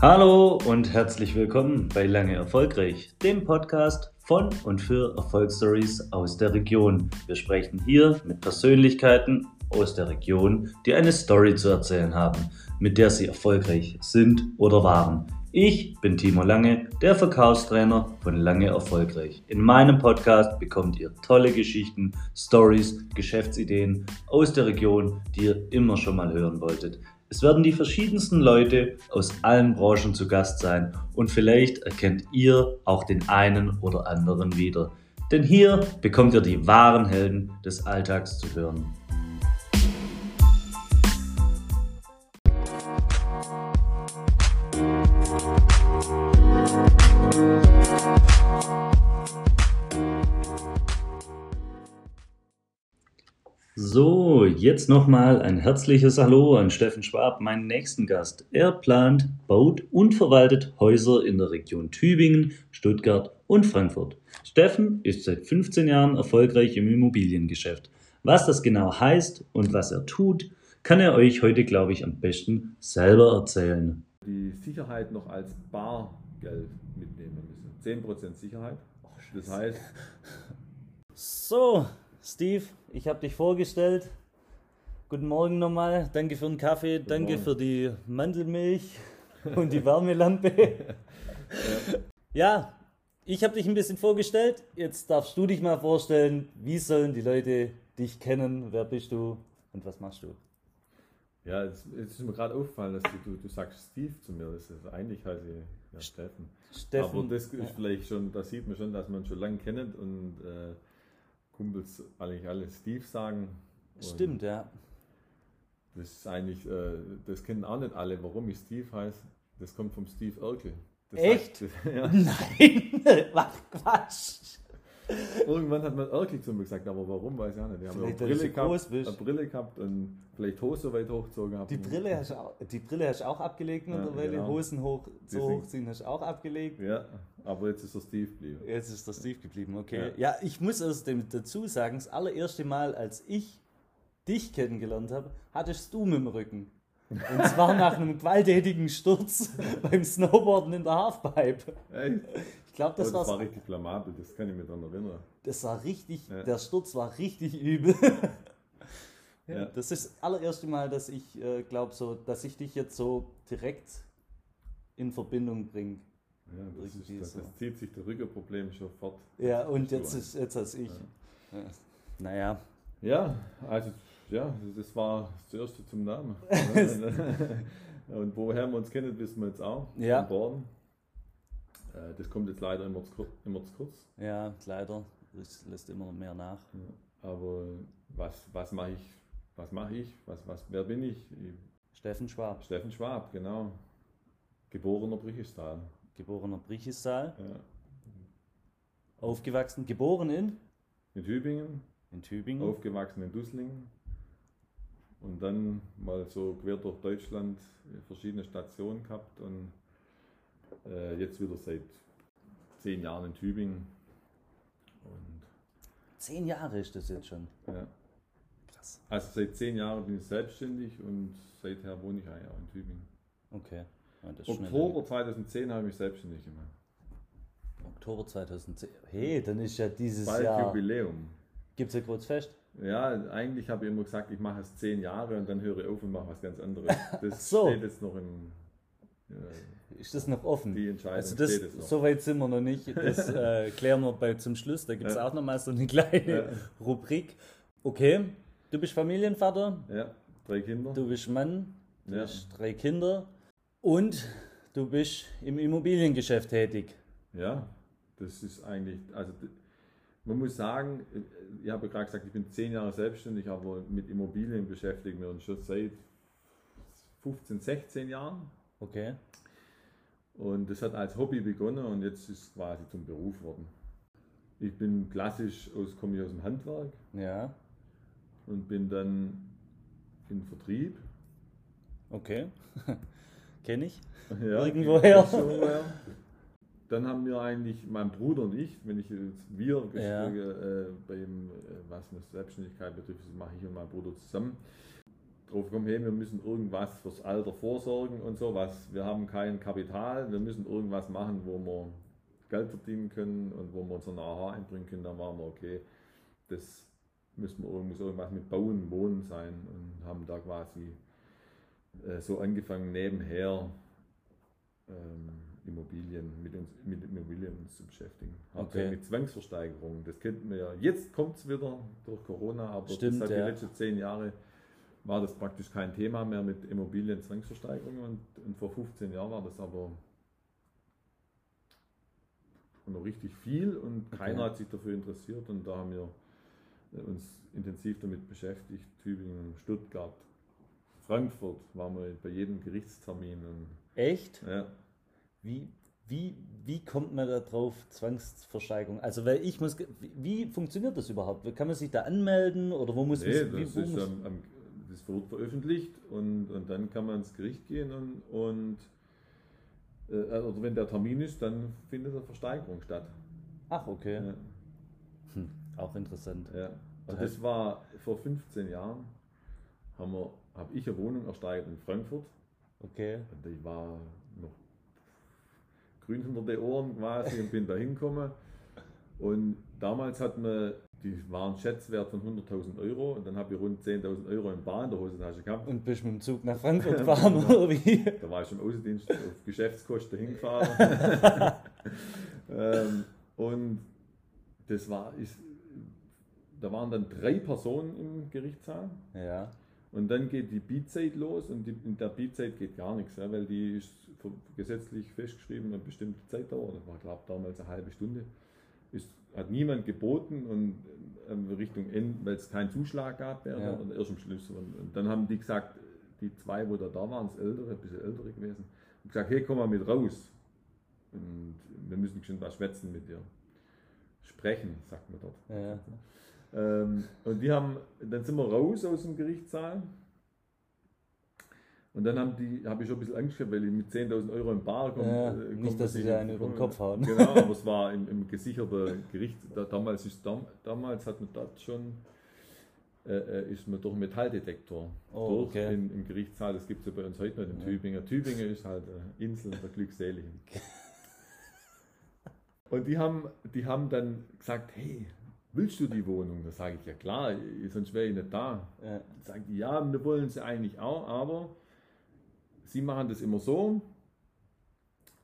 Hallo und herzlich willkommen bei Lange Erfolgreich, dem Podcast von und für Erfolgsstories aus der Region. Wir sprechen hier mit Persönlichkeiten aus der Region, die eine Story zu erzählen haben, mit der sie erfolgreich sind oder waren. Ich bin Timo Lange, der Verkaufstrainer von Lange Erfolgreich. In meinem Podcast bekommt ihr tolle Geschichten, Stories, Geschäftsideen aus der Region, die ihr immer schon mal hören wolltet. Es werden die verschiedensten Leute aus allen Branchen zu Gast sein und vielleicht erkennt ihr auch den einen oder anderen wieder. Denn hier bekommt ihr die wahren Helden des Alltags zu hören. So, jetzt nochmal ein herzliches Hallo an Steffen Schwab, meinen nächsten Gast. Er plant, baut und verwaltet Häuser in der Region Tübingen, Stuttgart und Frankfurt. Steffen ist seit 15 Jahren erfolgreich im Immobiliengeschäft. Was das genau heißt und was er tut, kann er euch heute, glaube ich, am besten selber erzählen. Die Sicherheit noch als Bargeld mitnehmen müssen. 10% Sicherheit. Das heißt, So, Steve, ich habe dich vorgestellt. Guten Morgen nochmal. Danke für den Kaffee, danke Morgen. für die Mandelmilch und die Wärmelampe. ja, ich habe dich ein bisschen vorgestellt. Jetzt darfst du dich mal vorstellen, wie sollen die Leute dich kennen? Wer bist du und was machst du? ja, jetzt, jetzt ist mir gerade aufgefallen, dass du, du, du sagst Steve zu mir. Das ist, eigentlich heiße ich ja, Steffen. Steffen. Aber das ist vielleicht schon, da sieht man schon, dass man schon lange kennt und äh, Kumpels eigentlich alle Steve sagen. Und Stimmt, ja. Das ist eigentlich, äh, das kennen auch nicht alle, warum ich Steve heiße. Das kommt vom Steve Urkel. Das Echt? Sagt, ja. Nein, mach Quatsch. Irgendwann hat man Urkel zu mir gesagt, aber warum, weiß ich auch nicht. Die haben Vielleicht, eine weil Brille, gehabt, eine Brille gehabt und vielleicht Hose weit hochgezogen gehabt. Die Brille hast du auch, die Brille hast du auch abgelegt Ja, mittlerweile. genau. Hosen hoch, so hochziehen hast du auch abgelegt. Ja, aber jetzt ist er Steve geblieben. Jetzt ist der Steve geblieben, okay. Ja, ich muss außerdem dazu sagen, das allererste Mal, als ich dich kennengelernt habe, hattest du mit dem Rücken. Und zwar nach einem gewalttätigen Sturz beim Snowboarden in der Halfpipe. Echt? Ich glaube, Das, das, oh, das war richtig blamabel, das kann ich mir dann erinnern. Das war richtig, Ja. der Sturz war richtig übel. ja. Das ist das allererste Mal, dass ich äh, glaube, so, dass ich dich jetzt so direkt in Verbindung bringe. Ja, das, ist, Irgendwie das, so. das zieht sich der Rückenproblem schon fort. Ja, und jetzt ist jetzt als ich. Ja. Naja, Ja, also, ja, das war das Erste zum Namen. und woher wir uns kennen, wissen wir jetzt auch. Ja. Born. Äh, Das kommt jetzt leider immer zu kurz. Immer zu kurz. ja, leider. Es lässt immer mehr nach. Aber was, was mache ich? Was mache ich? Was, was, wer bin ich? ich? Steffen Schwab, Steffen Schwab, genau. Geborener Brichistal. geborener Brichistal, Ja. aufgewachsen, geboren in, In Tübingen, in Tübingen. aufgewachsen in Dusslingen und dann mal so quer durch Deutschland verschiedene Stationen gehabt und äh, jetzt wieder seit zehn Jahren in Tübingen. Und Zehn Jahre ist das jetzt schon. ja, Krass. also seit zehn Jahren bin ich selbstständig und seither wohne ich eigentlich auch in Tübingen. Okay. Ja. Oktober 2010 habe ich mich selbstständig gemacht. Oktober 2010. Hey, dann ist ja dieses Bald Jahr. Jubiläum. Gibt es ja kurz fest? Ja, eigentlich habe ich immer gesagt, ich mache es zehn Jahre und dann höre ich auf und mache was ganz anderes. Das so. steht jetzt noch im. Äh, Ist das noch offen? die Entscheidung Also das, steht jetzt noch. so weit sind wir noch nicht. Das äh, klären wir bei zum Schluss. Da gibt es Ja. auch nochmal so eine kleine Ja. Rubrik. Okay, du bist Familienvater, Ja, drei Kinder. du bist Mann, du Ja. hast drei Kinder und du bist im Immobiliengeschäft tätig. Ja, das ist eigentlich, also man muss sagen, äh, ich habe gerade gesagt, ich bin zehn Jahre selbstständig, aber mit Immobilien beschäftigen wir uns schon seit 15, 16 Jahren. Okay. Und das hat als Hobby begonnen und jetzt ist es quasi zum Beruf geworden. Ich bin klassisch aus, komme ich aus dem Handwerk Ja, und bin dann in Vertrieb. okay. Kenne ich. Ja, Irgendwoher. Dann haben wir eigentlich, mein Bruder und ich, wenn ich jetzt wir Ja. äh, beim, äh, was eine Selbstständigkeit betrifft, das mache ich und mein Bruder zusammen. drauf gekommen, hey, wir müssen irgendwas fürs Alter vorsorgen und so was. Wir haben kein Kapital, wir müssen irgendwas machen, wo wir Geld verdienen können und wo wir unseren AHA einbringen können. Dann waren wir, okay, das müssen wir, muss irgendwas mit Bauen, Wohnen sein und haben da quasi äh, so angefangen, nebenher ähm, Immobilien, mit, uns, mit Immobilien uns zu beschäftigen. Okay. Mit Zwangsversteigerungen. Das kennt man ja. Jetzt kommt es wieder durch Corona, aber Stimmt, das ja. die letzten zehn Jahre war das praktisch kein Thema mehr mit Immobilien Zwangsversteigerungen und, und vor 15 Jahren war das aber noch richtig viel und keiner okay. hat sich dafür interessiert und da haben wir uns intensiv damit beschäftigt. Tübingen, Stuttgart, Frankfurt waren wir bei jedem Gerichtstermin. Echt? Ja. Wie, wie, wie kommt man da drauf, Zwangsversteigerung? Also, weil ich muss, wie funktioniert das überhaupt? Kann man sich da anmelden oder wo muss nee, man das, wie, ist am, am, das wird veröffentlicht und, und dann kann man ins Gericht gehen und, und äh, oder wenn der Termin ist, dann findet eine Versteigerung statt. Ach, okay. Ja. Hm, auch interessant. Ja. Und das war vor 15 Jahren, habe hab ich eine Wohnung ersteigert in Frankfurt. Okay. Und die war grün hinter den Ohren quasi und bin da hingekommen. Und damals hat man, die waren Schätzwert von 100.000 Euro und dann habe ich rund 10.000 Euro in Bar in der Hosentasche gehabt. Und bist mit dem Zug nach Frankfurt gefahren oder wie? Da war ich im Außendienst auf Geschäftskosten hingefahren. ähm, und das war, ist, da waren dann drei Personen im Gerichtssaal. Ja. Und dann geht die Beatzeit los und die, in der Beatzeit geht gar nichts, ja, weil die ist gesetzlich festgeschrieben, eine bestimmte Zeitdauer, das war glaube damals eine halbe Stunde, ist, hat niemand geboten und ähm, Richtung Ende, weil es keinen Zuschlag gab, ja. und erst am Schluss. Und, und, dann haben die gesagt, die zwei, wo da da waren, das ältere, ein bisschen ältere gewesen, und gesagt, hey, komm mal mit raus. Und wir müssen schon was schwätzen mit dir. Sprechen, sagt man dort. Ja. Ähm, und die haben, dann sind wir raus aus dem Gerichtssaal. Und dann haben die, habe ich schon ein bisschen Angst gehabt, weil ich mit 10.000 Euro im Bar komme. Ja, äh, nicht, dass sie da einen über den Kopf hauen. Genau, aber es war im, im gesicherten Gericht. Da, damals, ist, damals hat man dort schon, äh, äh, ist man durch einen Metalldetektor oh, durch okay. im, im Gerichtssaal. Das gibt es ja bei uns heute noch in ja. Tübingen. Tübingen ist halt eine Insel der Glückseligen. Und die haben, die haben dann gesagt, hey, willst du die Wohnung? Da sage ich, ja klar, sonst wäre ich nicht da. Ja. Sagen die, ja, wir wollen sie eigentlich auch, aber sie machen das immer so,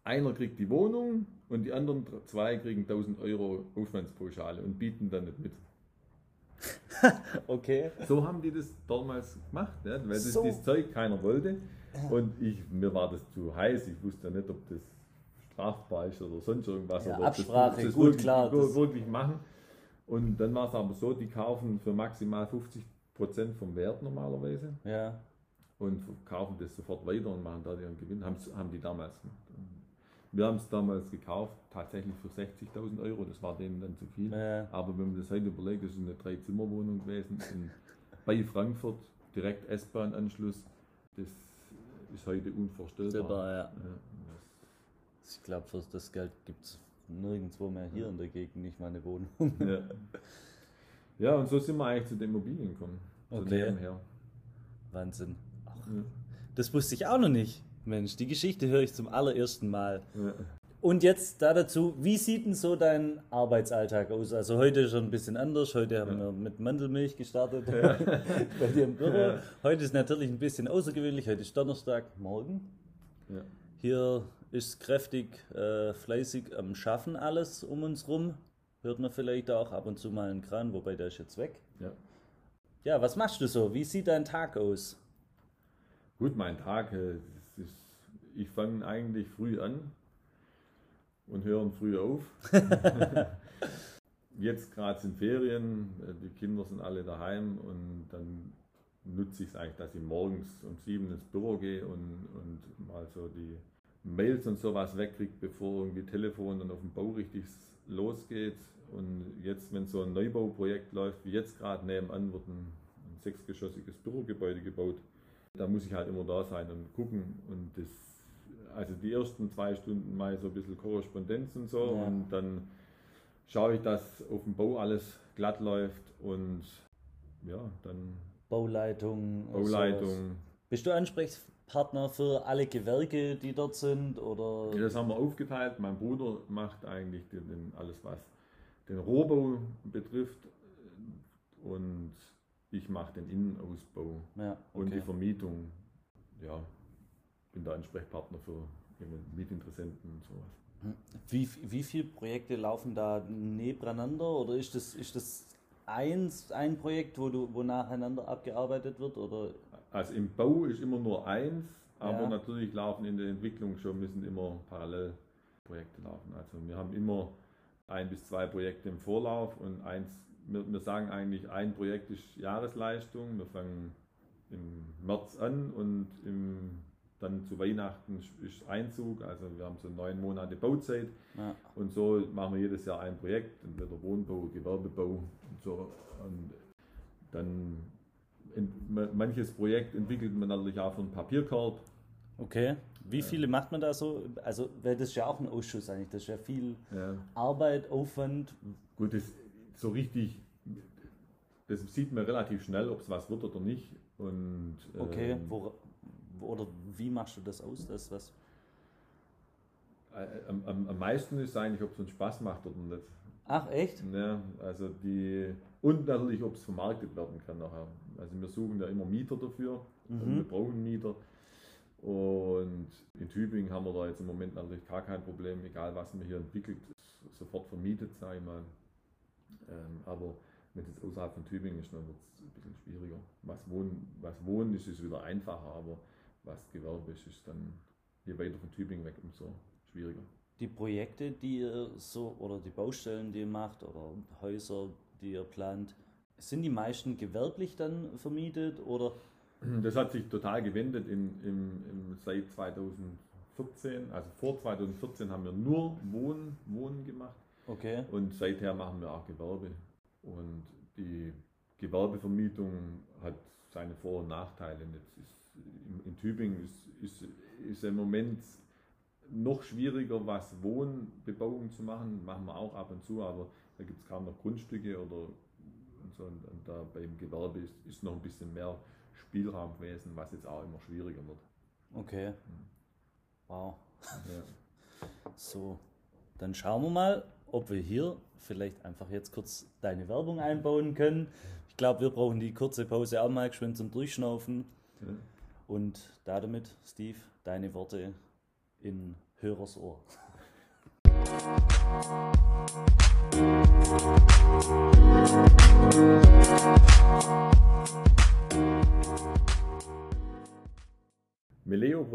einer kriegt die Wohnung und die anderen zwei kriegen 1000 Euro Aufwandspauschale und bieten dann nicht mit. okay. So haben die das damals gemacht, ja, weil das, so. das Zeug keiner wollte. Und ich, mir war das zu heiß, ich wusste nicht, ob das strafbar ist oder sonst irgendwas. Ja, oder Absprache, das, das gut, wirklich, klar. wirklich machen. Und dann war es aber so, die kaufen für maximal 50 Prozent vom Wert normalerweise. Ja. Und kaufen das sofort weiter und machen da ihren Gewinn. Haben, haben die damals gemacht. Wir haben es damals gekauft, tatsächlich für 60.000 Euro. Das war denen dann zu viel. Ja. Aber wenn man das heute überlegt, das ist eine Drei-Zimmer-Wohnung gewesen in, bei Frankfurt, direkt S-Bahn-Anschluss. Das ist heute unvorstellbar. Ja. Ja. Ich glaube, für das Geld gibt es nirgendwo mehr hier in der Gegend nicht mal eine Wohnung. Ja. ja, und so sind wir eigentlich zu den Immobilien gekommen. Okay. Wahnsinn. Ach, ja. Das wusste ich auch noch nicht. Mensch, die Geschichte höre ich zum allerersten Mal. Ja. Und jetzt da dazu, wie sieht denn so dein Arbeitsalltag aus? Also heute schon ein bisschen anders. Heute haben ja. wir mit Mandelmilch gestartet ja. bei dir im Büro. Ja. Heute ist natürlich ein bisschen außergewöhnlich. Heute ist Donnerstag, morgen. Hier ist kräftig, äh, fleißig am Schaffen alles um uns rum. Hört man vielleicht auch ab und zu mal einen Kran, wobei der ist jetzt weg. Ja. Ja, was machst du so? Wie sieht dein Tag aus? Gut, mein Tag, äh, ist, ich fange eigentlich früh an und höre früh auf. Jetzt gerade sind Ferien, äh, die Kinder sind alle daheim und dann nutze ich es eigentlich, dass ich morgens um sieben ins Büro gehe und, und mal so die Mails und sowas wegkriegt, bevor irgendwie Telefon dann auf dem Bau richtig losgeht. Und jetzt, wenn so ein Neubauprojekt läuft, wie jetzt gerade nebenan, wird ein, ein sechsgeschossiges Bürogebäude gebaut. Da muss ich halt immer da sein und gucken. Und das, also die ersten zwei Stunden ich so ein bisschen Korrespondenz und so. Ja. Und dann schaue ich, dass auf dem Bau alles glatt läuft und ja, dann Bauleitung. Bauleitung. Bist du Ansprechpartner für alle Gewerke, die dort sind? Oder? Ja, das haben wir aufgeteilt. Mein Bruder macht eigentlich den, den, alles, was den Rohbau betrifft. Und ich mache den Innenausbau Ja, okay. und die Vermietung. Ja, bin der Ansprechpartner für Mietinteressenten und sowas. Wie, wie viele Projekte laufen da nebeneinander oder ist das, ist das eins, ein Projekt, wo, du, wo nacheinander abgearbeitet wird? Oder? Also im Bau ist immer nur eins, aber Ja. natürlich laufen in der Entwicklung schon müssen immer parallel Projekte laufen. Also wir haben immer ein bis zwei Projekte im Vorlauf und eins, wir, wir sagen eigentlich, ein Projekt ist Jahresleistung. Wir fangen im März an und im, dann zu Weihnachten ist Einzug. Also wir haben so neun Monate Bauzeit. Ja. Und so machen wir jedes Jahr ein Projekt, entweder Wohnbau, Gewerbebau und so. Und dann manches Projekt entwickelt man natürlich auch einen Papierkorb. Okay. Wie viele macht man da so? Also, weil das ist ja auch ein Ausschuss eigentlich. Das ist ja viel Ja. Arbeit, Aufwand. Gut, das so richtig, das sieht man relativ schnell, ob es was wird oder nicht. Und, Okay. ähm, Wo, oder wie machst du das aus? Das, was? äh, am, am, am meisten ist eigentlich, ob es uns Spaß macht oder nicht. Ach, echt? Ja, also die, und natürlich, ob es vermarktet werden kann nachher. Also wir suchen ja immer Mieter dafür. Und Mhm. wir brauchen Mieter. Und in Tübingen haben wir da jetzt im Moment natürlich gar kein Problem, egal was man hier entwickelt, sofort vermietet, sage ich mal. Ähm, aber wenn es außerhalb von Tübingen ist, dann wird es ein bisschen schwieriger. Was Wohnen, was Wohnen ist, ist wieder einfacher, aber was Gewerbe ist, ist dann je weiter von Tübingen weg, umso schwieriger. Die Projekte, die ihr so, oder die Baustellen, die ihr macht, oder Häuser, die ihr plant, sind die meisten gewerblich dann vermietet oder? Das hat sich total gewendet in, im, im, seit 2014. Also vor 2014 haben wir nur Wohnen, Wohnen gemacht. Okay. Und seither machen wir auch Gewerbe. Und die Gewerbevermietung hat seine Vor- und Nachteile. Ist, in, in Tübingen ist, ist, ist im Moment noch schwieriger, was Wohnbebauung zu machen. Machen wir auch ab und zu, aber da gibt es kaum noch Grundstücke oder so. Und, und da beim Gewerbe ist, ist noch ein bisschen mehr Spielraum gewesen, was jetzt auch immer schwieriger wird. Okay. Wow. Ja. So, dann schauen wir mal, ob wir hier vielleicht einfach jetzt kurz deine Werbung einbauen können. Ich glaube, wir brauchen die kurze Pause auch mal geschwind zum Durchschnaufen. Ja. Und damit, Steve, deine Worte in Hörers Ohr.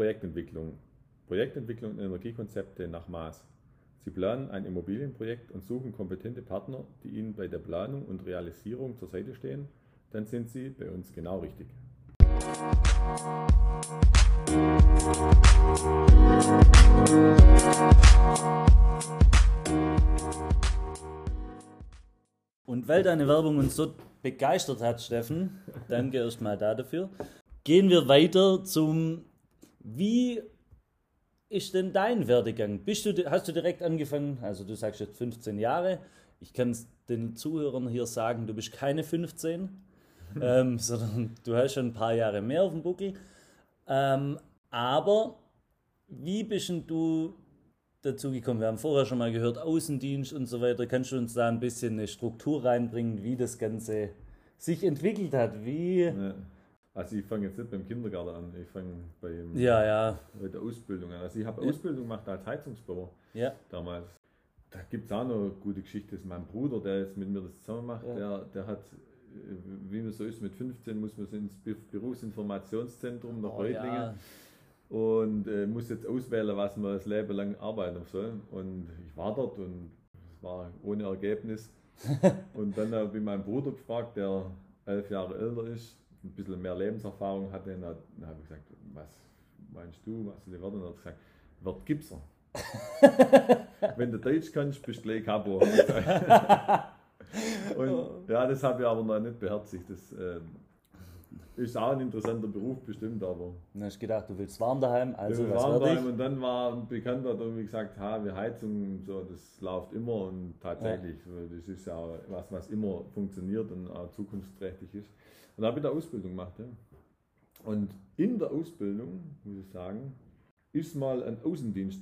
Projektentwicklung. Projektentwicklung und Energiekonzepte nach Maß. Sie planen ein Immobilienprojekt und suchen kompetente Partner, die Ihnen bei der Planung und Realisierung zur Seite stehen. Dann sind Sie bei uns genau richtig. Und weil deine Werbung uns so begeistert hat, Steffen, danke erstmal da dafür. Gehen wir weiter zum, wie ist denn dein Werdegang? Bist du, hast du direkt angefangen, also du sagst jetzt 15 Jahre, ich kann es den Zuhörern hier sagen, du bist keine 15, ähm, sondern du hast schon ein paar Jahre mehr auf dem Buckel. Ähm, aber wie bist du dazu gekommen? Wir haben vorher schon mal gehört, Außendienst und so weiter. Kannst du uns da ein bisschen eine Struktur reinbringen, wie das Ganze sich entwickelt hat? Wie. Ja. Also ich fange jetzt nicht beim Kindergarten an, ich fange beim- Ja, ja, bei der Ausbildung an. Also ich habe Ja. Ausbildung gemacht als Heizungsbauer ja. damals. Da gibt es auch noch eine gute Geschichte. Das ist mein Bruder, der jetzt mit mir das zusammen macht, Ja. der, der hat, äh, wie man so ist, mit 15 muss man ins Be- Berufsinformationszentrum nach Oh, Reutlingen und äh, muss jetzt auswählen, was man das Leben lang arbeiten soll. Und ich war dort und es war ohne Ergebnis. und dann habe ich meinen Bruder gefragt, der elf Jahre älter ist, ein bisschen mehr Lebenserfahrung hatte. Und dann habe ich gesagt, was meinst du, was ich werden? Und er hat gesagt, wird Gipser. Wenn du Deutsch kannst, bist du gleich hat gesagt. Und ja, das habe ich aber noch nicht beherzigt. Das, ähm, ist auch ein interessanter Beruf bestimmt, aber. Dann hast du gedacht, du willst warm daheim, also was werd daheim und dann war ein Bekannter, der mir gesagt, ha, wir Heizung, so, das läuft immer und tatsächlich, so, das ist ja auch was, was immer funktioniert und auch zukunftsträchtig ist. Und da habe ich eine Ausbildung gemacht. Ja. Und in der Ausbildung, muss ich sagen, ist mal ein Außendienst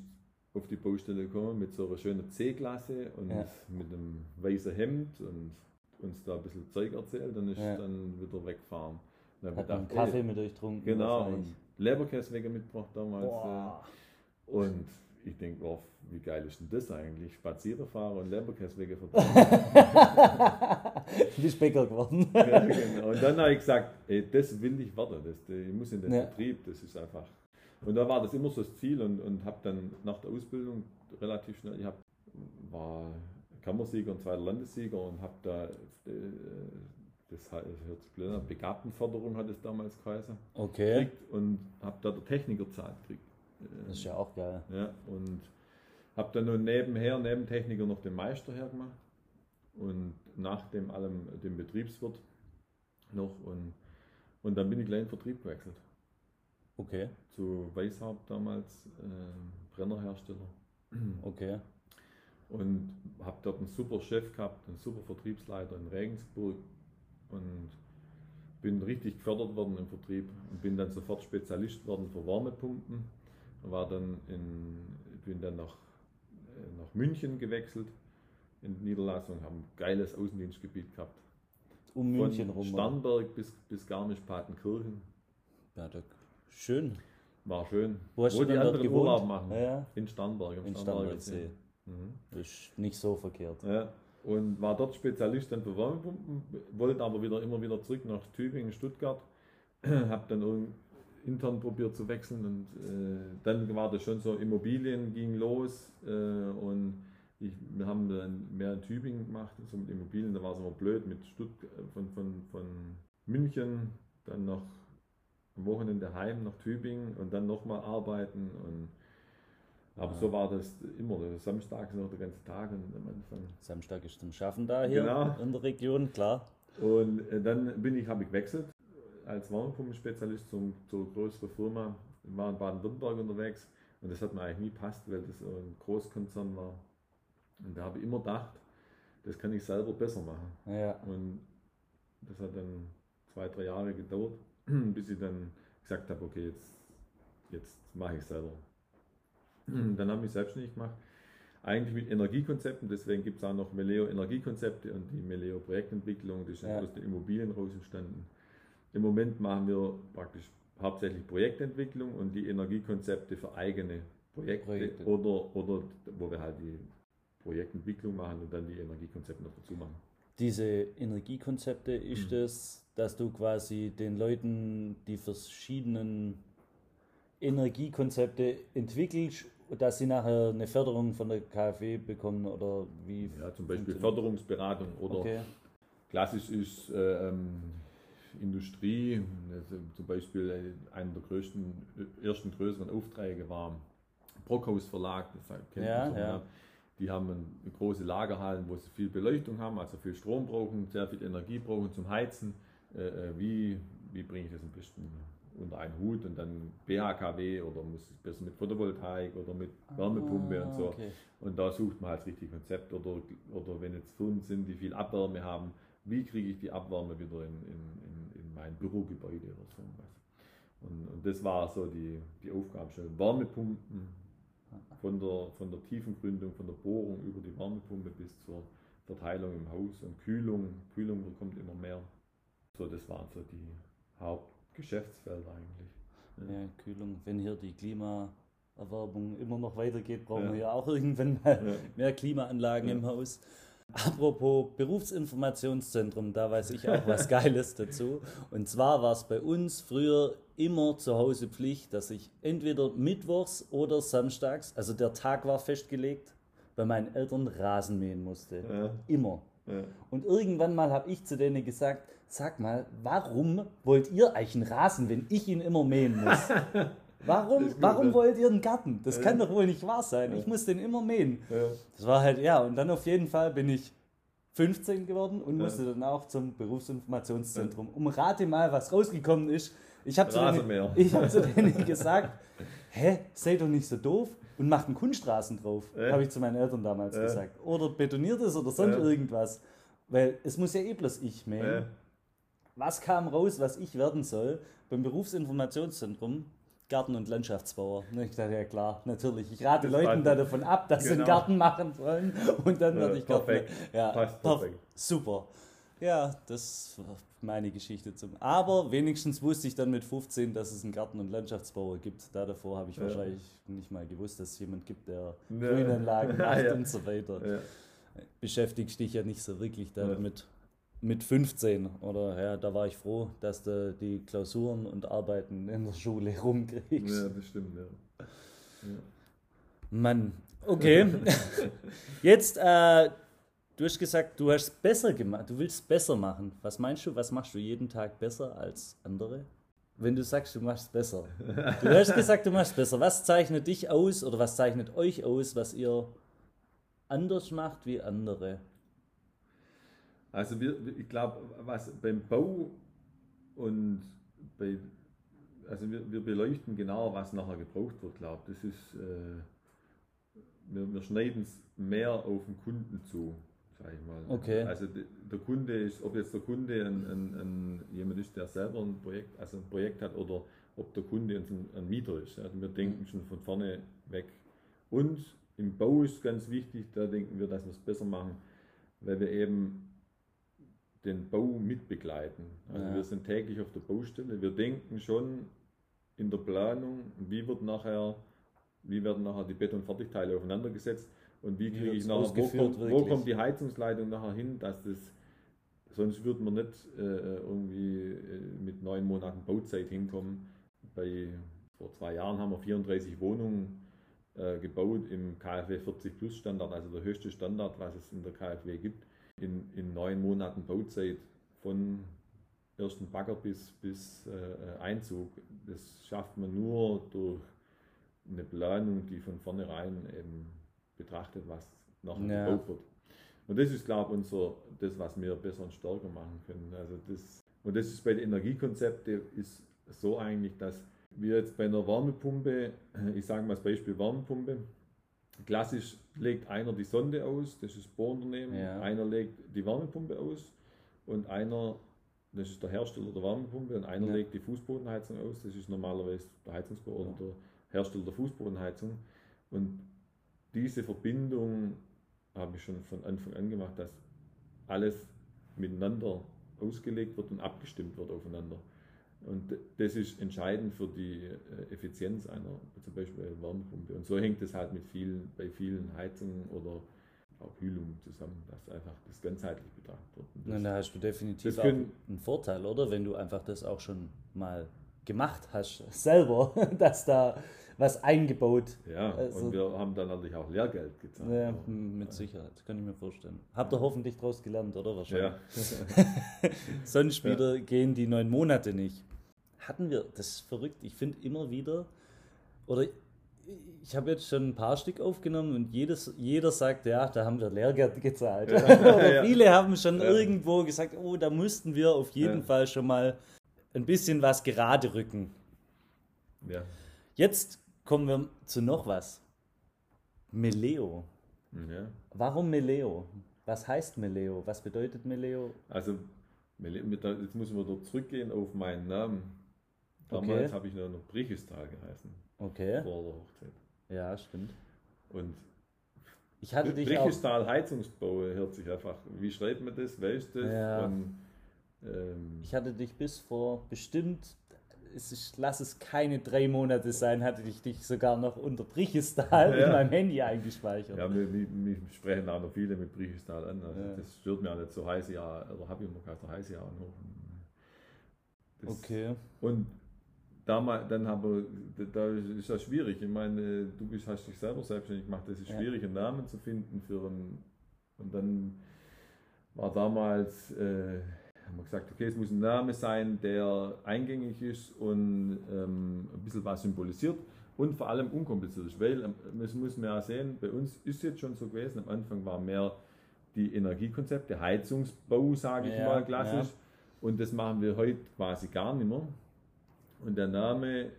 auf die Baustelle gekommen mit so einer schönen C-Klasse und Ja. mit einem weißen Hemd und uns da ein bisschen Zeug erzählt und ist Ja. dann wieder weggefahren. Dann Hat man einen gedacht, ey, Kaffee mit euch getrunken? Genau, und Leberkäsewege mitgebracht damals. Boah. Und ich denke, wow, wie geil ist denn das eigentlich? Spazierfahrer und Leberkäsewege verteilen. Du bist Bäcker geworden. ja, genau. Und dann habe ich gesagt, ey, das will ich werden, das, ich muss in den Ja. Betrieb, das ist einfach. Und da war das immer so das Ziel und, und habe dann nach der Ausbildung relativ schnell, ich hab, war Kammersieger und zweiter Landessieger und habe da, äh, das hört sich blöd an, Begabtenförderung hat es damals geheißen, Okay. gekriegt und habe da der Technikerzahlt gekriegt. Das ist ja auch geil. Ja, und habe dann nur nebenher, neben Techniker noch den Meister hergemacht und nach dem allem den Betriebswirt noch und, und dann bin ich gleich in den Vertrieb gewechselt Okay. zu Weishaupt damals, äh, Brennerhersteller Okay. und habe dort einen super Chef gehabt, einen super Vertriebsleiter in Regensburg und bin richtig gefördert worden im Vertrieb und bin dann sofort Spezialist worden für Wärmepumpen. War dann in, bin dann nach, äh, nach München gewechselt in die Niederlassung, haben ein geiles Außendienstgebiet gehabt. Um München Von rum. Starnberg bis, bis Garmisch-Partenkirchen. Ja, da, schön. War schön. Wo hast du die anderen gewohnt? Urlaub machen. Ja, ja. In Starnberg. In Starnbergsee. See. Mhm. Das ist nicht so verkehrt. Ja, und war dort Spezialist dann für Wärmepumpen, wollte aber wieder immer wieder zurück nach Tübingen, Stuttgart. habe dann intern probiert zu wechseln und äh, dann war das schon so, Immobilien ging los äh, und ich, wir haben dann mehr in Tübingen gemacht, so mit Immobilien, da war es immer blöd mit Stuttgart, von, von, von München, dann noch am Wochenende heim nach Tübingen und dann nochmal arbeiten und aber Ja. so war das immer, Samstag noch der ganze Tag und am Anfang. Samstag ist zum Schaffen da hier Genau. in der Region, klar. Und äh, dann bin ich, habe ich gewechselt als Wärmepumpenspezialist zum, zur größeren Firma. War in Baden-Württemberg unterwegs und das hat mir eigentlich nie passt, weil das so ein Großkonzern war. Und da habe ich immer gedacht, das kann ich selber besser machen. Ja. Und das hat dann zwei, drei Jahre gedauert, bis ich dann gesagt habe, okay, jetzt, jetzt mache ich es selber. Dann habe ich selbstständig gemacht, eigentlich mit Energiekonzepten, deswegen gibt es auch noch Meleo Energiekonzepte und die Meleo Projektentwicklung, das ist Ja. aus den Immobilien raus entstanden. Im Moment machen wir praktisch hauptsächlich Projektentwicklung und die Energiekonzepte für eigene Projekte, Projekte. Oder, oder wo wir halt die Projektentwicklung machen und dann die Energiekonzepte noch dazu machen. Diese Energiekonzepte ist Mhm. es, dass du quasi den Leuten die verschiedenen Energiekonzepte entwickelst, dass sie nachher eine Förderung von der KfW bekommen oder wie? Ja, zum Beispiel Förderungsberatung oder Okay. klassisch ist äh, ähm, Industrie, also zum Beispiel einer der größten, ersten größeren Aufträge war Brockhaus Verlag, das kennt Ja, man schon, ja. Die haben eine große Lagerhallen, wo sie viel Beleuchtung haben, also viel Strom brauchen, sehr viel Energie brauchen zum Heizen. Äh, äh, wie, wie bringe ich das am besten unter einen Hut und dann BHKW oder muss ich besser mit Photovoltaik oder mit Wärmepumpe und so. Ah, okay. Und da sucht man halt richtig Konzept oder, oder wenn jetzt Firmen sind, die viel Abwärme haben, wie kriege ich die Abwärme wieder in, in, in mein Bürogebäude oder so was. Und, und das war so die, die Aufgabenstellung. Wärmepumpen von der, von der Tiefengründung, von der Bohrung über die Wärmepumpe bis zur Verteilung im Haus und Kühlung. Kühlung bekommt immer mehr. So, das waren so die Hauptgeschäftsfelder eigentlich. Ja, Kühlung. Wenn hier die Klimaerwerbung immer noch weitergeht, brauchen Ja. wir ja auch irgendwann mal Ja. mehr Klimaanlagen Ja. im Haus. Apropos Berufsinformationszentrum, da weiß ich auch was Geiles dazu. Und zwar war es bei uns früher immer zu Hause Pflicht, dass ich entweder mittwochs oder samstags, also der Tag war festgelegt, bei meinen Eltern Rasen mähen musste. Ja, Immer. ja. Und irgendwann mal habe ich zu denen gesagt, sag mal, warum wollt ihr eigentlich einen Rasen, wenn ich ihn immer mähen muss? Warum, warum wollt ihr einen Garten? Das Ja. kann doch wohl nicht wahr sein. Ja. Ich muss den immer mähen. Ja. Das war halt, ja, und dann auf jeden Fall bin ich 15 geworden und musste dann auch zum Berufsinformationszentrum. Um rate mal, was rausgekommen ist. Ich habe zu, denen, ich hab zu denen gesagt, hä, seid doch nicht so doof und macht einen Kunststraßen drauf, habe ich zu meinen Eltern damals gesagt. Oder betoniert es oder sonst irgendwas. Weil es muss ja eh bloß ich mähen. Was kam raus, was ich werden soll beim Berufsinformationszentrum? Garten- und Landschaftsbauer. Ne, ich dachte, ja klar, natürlich. Ich rate das Leuten da davon ab, dass genau. sie einen genau. Garten machen sollen und dann werde ich Garten. Ja, Passt perfekt. Super. Ja, das war meine Geschichte zum. Aber wenigstens wusste ich dann mit 15, dass es einen Garten- und Landschaftsbauer gibt. Da davor habe ich ja. wahrscheinlich nicht mal gewusst, dass es jemand gibt, der ne. Grünanlagen macht ja. und so weiter. Ja. Beschäftigst dich ja nicht so wirklich damit mit 15 oder ja, da war ich froh, dass du die Klausuren und Arbeiten in der Schule rumkriegst. Ja, das stimmt, ja. ja. Mann, okay. Jetzt, äh, du hast gesagt, du hast besser gemacht, du willst besser machen. Was meinst du, was machst du jeden Tag besser als andere? Wenn du sagst, du machst besser. Du hast gesagt, du machst besser. Was zeichnet dich aus oder was zeichnet euch aus, was ihr anders macht wie andere? Also wir, ich glaube, was beim Bau und bei, also wir, wir beleuchten genau, was nachher gebraucht wird, glaube ich. Das ist, äh, wir, wir schneiden es mehr auf den Kunden zu, sage ich mal. Okay. Also der Kunde ist, ob jetzt der Kunde ein, ein, ein, jemand ist, der selber ein Projekt, also ein Projekt hat oder ob der Kunde ein, ein Mieter ist. Also wir denken schon von vorne weg. Und im Bau ist ganz wichtig, da denken wir, dass wir es besser machen, weil wir eben den Bau mitbegleiten. Also ja. wir sind täglich auf der Baustelle. Wir denken schon in der Planung, wie wird nachher, wie werden nachher die Betonfertigteile aufeinander gesetzt und wie kriege ich nachher, wo kommt, wo kommt, die Heizungsleitung nachher hin, dass das, sonst würde man nicht äh, irgendwie äh, mit neun Monaten Bauzeit hinkommen. Bei, vor zwei Jahren haben wir 34 Wohnungen äh, gebaut im KfW 40 Plus Standard, also der höchste Standard, was es in der KfW gibt in, in neun Monaten Bauzeit von ersten Bagger bis, bis äh, Einzug. Das schafft man nur durch eine Planung, die von vornherein eben betrachtet, was nachher ja. gebaut wird. Und das ist, glaube ich, unser, das, was wir besser und stärker machen können. Also das, und das ist bei den Energiekonzepten ist so eigentlich, dass wir jetzt bei einer Wärmepumpe, ich sage mal als Beispiel Wärmepumpe, Klassisch legt einer die Sonde aus, das ist das Bohrunternehmen, ja. einer legt die Wärmepumpe aus und einer, das ist der Hersteller der Wärmepumpe, und einer ja. legt die Fußbodenheizung aus, das ist normalerweise der Heizungsbauer oder der Hersteller der Fußbodenheizung. Und diese Verbindung habe ich schon von Anfang an gemacht, dass alles miteinander ausgelegt wird und abgestimmt wird aufeinander. Und das ist entscheidend für die äh, Effizienz einer, zum Beispiel Wärmepumpe. Und so hängt es halt mit vielen, bei vielen Heizungen oder auch Kühlung zusammen, dass einfach das ganzheitlich betrachtet wird. Das, da hast du definitiv können, einen Vorteil, oder? Wenn du einfach das auch schon mal gemacht hast, selber, dass da was eingebaut. Ja, also, und wir haben dann natürlich auch Lehrgeld gezahlt. Ja, mit Sicherheit, kann ich mir vorstellen. Habt ihr hoffentlich daraus gelernt, oder? Wahrscheinlich. Ja. Sonst wieder ja. gehen die neun Monate nicht hatten wir, das ist verrückt, ich finde immer wieder, oder ich habe jetzt schon ein paar Stück aufgenommen und jedes, jeder sagt, ja, da haben wir Lehrgeld gezahlt. Ja. viele haben schon irgendwo gesagt, oh, da müssten wir auf jeden. Fall schon mal ein bisschen was gerade rücken. Ja. Jetzt kommen wir zu noch was. Meleo. Ja. Warum Meleo? Was heißt Meleo? Was bedeutet Meleo? Also, jetzt müssen wir da zurückgehen auf meinen Namen. Damals okay. habe ich noch Brichistal geheißen. Okay. Vor der Hochzeit. Ja, stimmt. Und ich hatte dich Brichistal Heizungsbau hört sich einfach, wie schreibt man das, wer ist das? Ja. Und, ähm, ich hatte dich bis vor bestimmt, ich lass es keine drei Monate sein, hatte ich dich sogar noch unter Brichistal ja. in meinem Handy eingespeichert. Ja, mich, sprechen auch noch viele mit Brichistal an. Also ja. Das stört mir auch nicht so heiß Jahr, oder habe ich immer gesagt, heiße Jahr noch. Okay. Und damals, dann aber, da ist das schwierig. Ich meine, du bist, hast dich selber selbstständig gemacht, das ist schwierig, einen Namen zu finden für einen. Und dann war damals, äh, haben wir gesagt, okay, es muss ein Name sein, der eingängig ist und ähm, ein bisschen was symbolisiert und vor allem unkompliziert ist, weil, ähm, das muss man ja sehen, bei uns ist jetzt schon so gewesen, am Anfang war mehr die Energiekonzepte, Heizungsbau, sage ich Ja, mal klassisch. ja. Und das machen wir heute quasi gar nicht mehr. Und der Name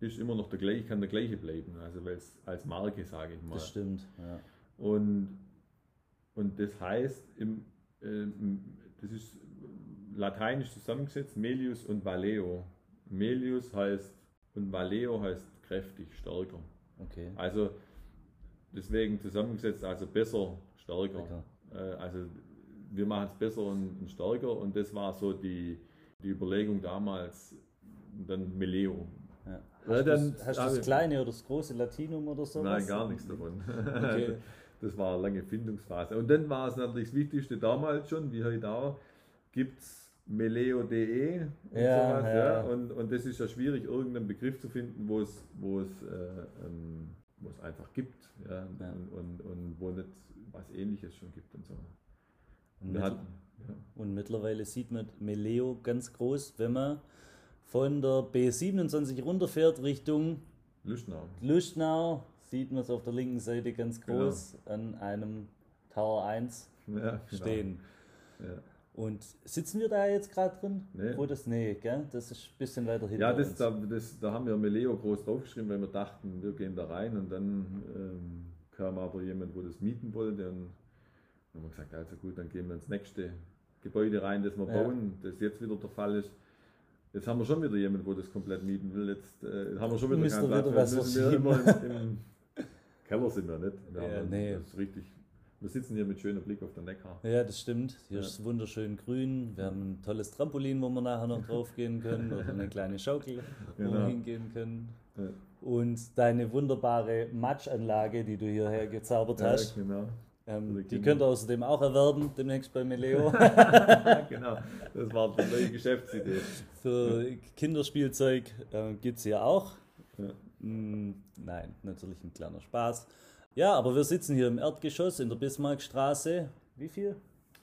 ist immer noch der gleiche, kann der gleiche bleiben, also weil es als Marke, sage ich mal. Das stimmt. Ja. Und, und das heißt, im, ähm, das ist lateinisch zusammengesetzt, Melius und Valeo. Melius heißt und Valeo heißt kräftig, stärker. Okay. Also deswegen zusammengesetzt, also besser, stärker. Äh, also wir machen es besser und, und stärker und das war so die, die Überlegung damals, dann Meleo. Ja. Hast, dann du's- hast du das ich- kleine oder das große Latinum oder so? Nein, gar nichts davon. Okay. Das war eine lange Findungsphase. Und dann war es natürlich das Wichtigste damals schon, wie heute auch, gibt es meleo.de und Ja, sowas. ja. Ja. Und, und das ist ja schwierig, irgendeinen Begriff zu finden, wo es, wo es, äh, ähm, wo es einfach gibt. Ja. Ja. Und, und, und wo nicht was ähnliches schon gibt und so. Und, mittl- hatten- ja. und mittlerweile sieht man Meleo ganz groß, wenn man von der B27 runterfährt Richtung Luschnau. Lustenau, sieht man es auf der linken Seite ganz Genau. groß an einem Tower 1 Ja, genau. stehen. Ja. Und sitzen wir da jetzt gerade drin? Nee. Wo das, nee, gell? Das ist ein bisschen weiter hinter Ja, das, da, das, da haben wir Meleo groß draufgeschrieben, weil wir dachten, wir gehen da rein und dann ähm, kam aber jemand, wo das mieten wollte und dann haben wir gesagt, also gut, dann gehen wir ins nächste Gebäude rein, das wir Ja. bauen, das jetzt wieder der Fall ist. Jetzt haben wir schon wieder jemand, wo das komplett mieten will. Jetzt äh, haben wir schon wieder Müsst keinen Platz. wieder was müssen wir immer im, im Keller sind wir nicht. Wir, Ja, nee. das ist richtig. wir sitzen hier mit schönem Blick auf den Neckar. Ja, das stimmt. Hier Ja. ist es wunderschön grün. Wir haben ein tolles Trampolin, wo wir nachher noch drauf gehen können. Oder eine kleine Schaukel, wo wir Genau. hingehen können. Ja. Und deine wunderbare Matschanlage, die du hierher gezaubert hast, genau. Ähm, für die Kinder. könnt ihr außerdem auch erwerben, demnächst bei Meleo. genau. Das war die neue Geschäftsidee. Für Kinderspielzeug äh, gibt es hier auch. Ja. Mm, nein, natürlich ein kleiner Spaß. Ja, aber wir sitzen hier im Erdgeschoss in der Bismarckstraße. Wie viel?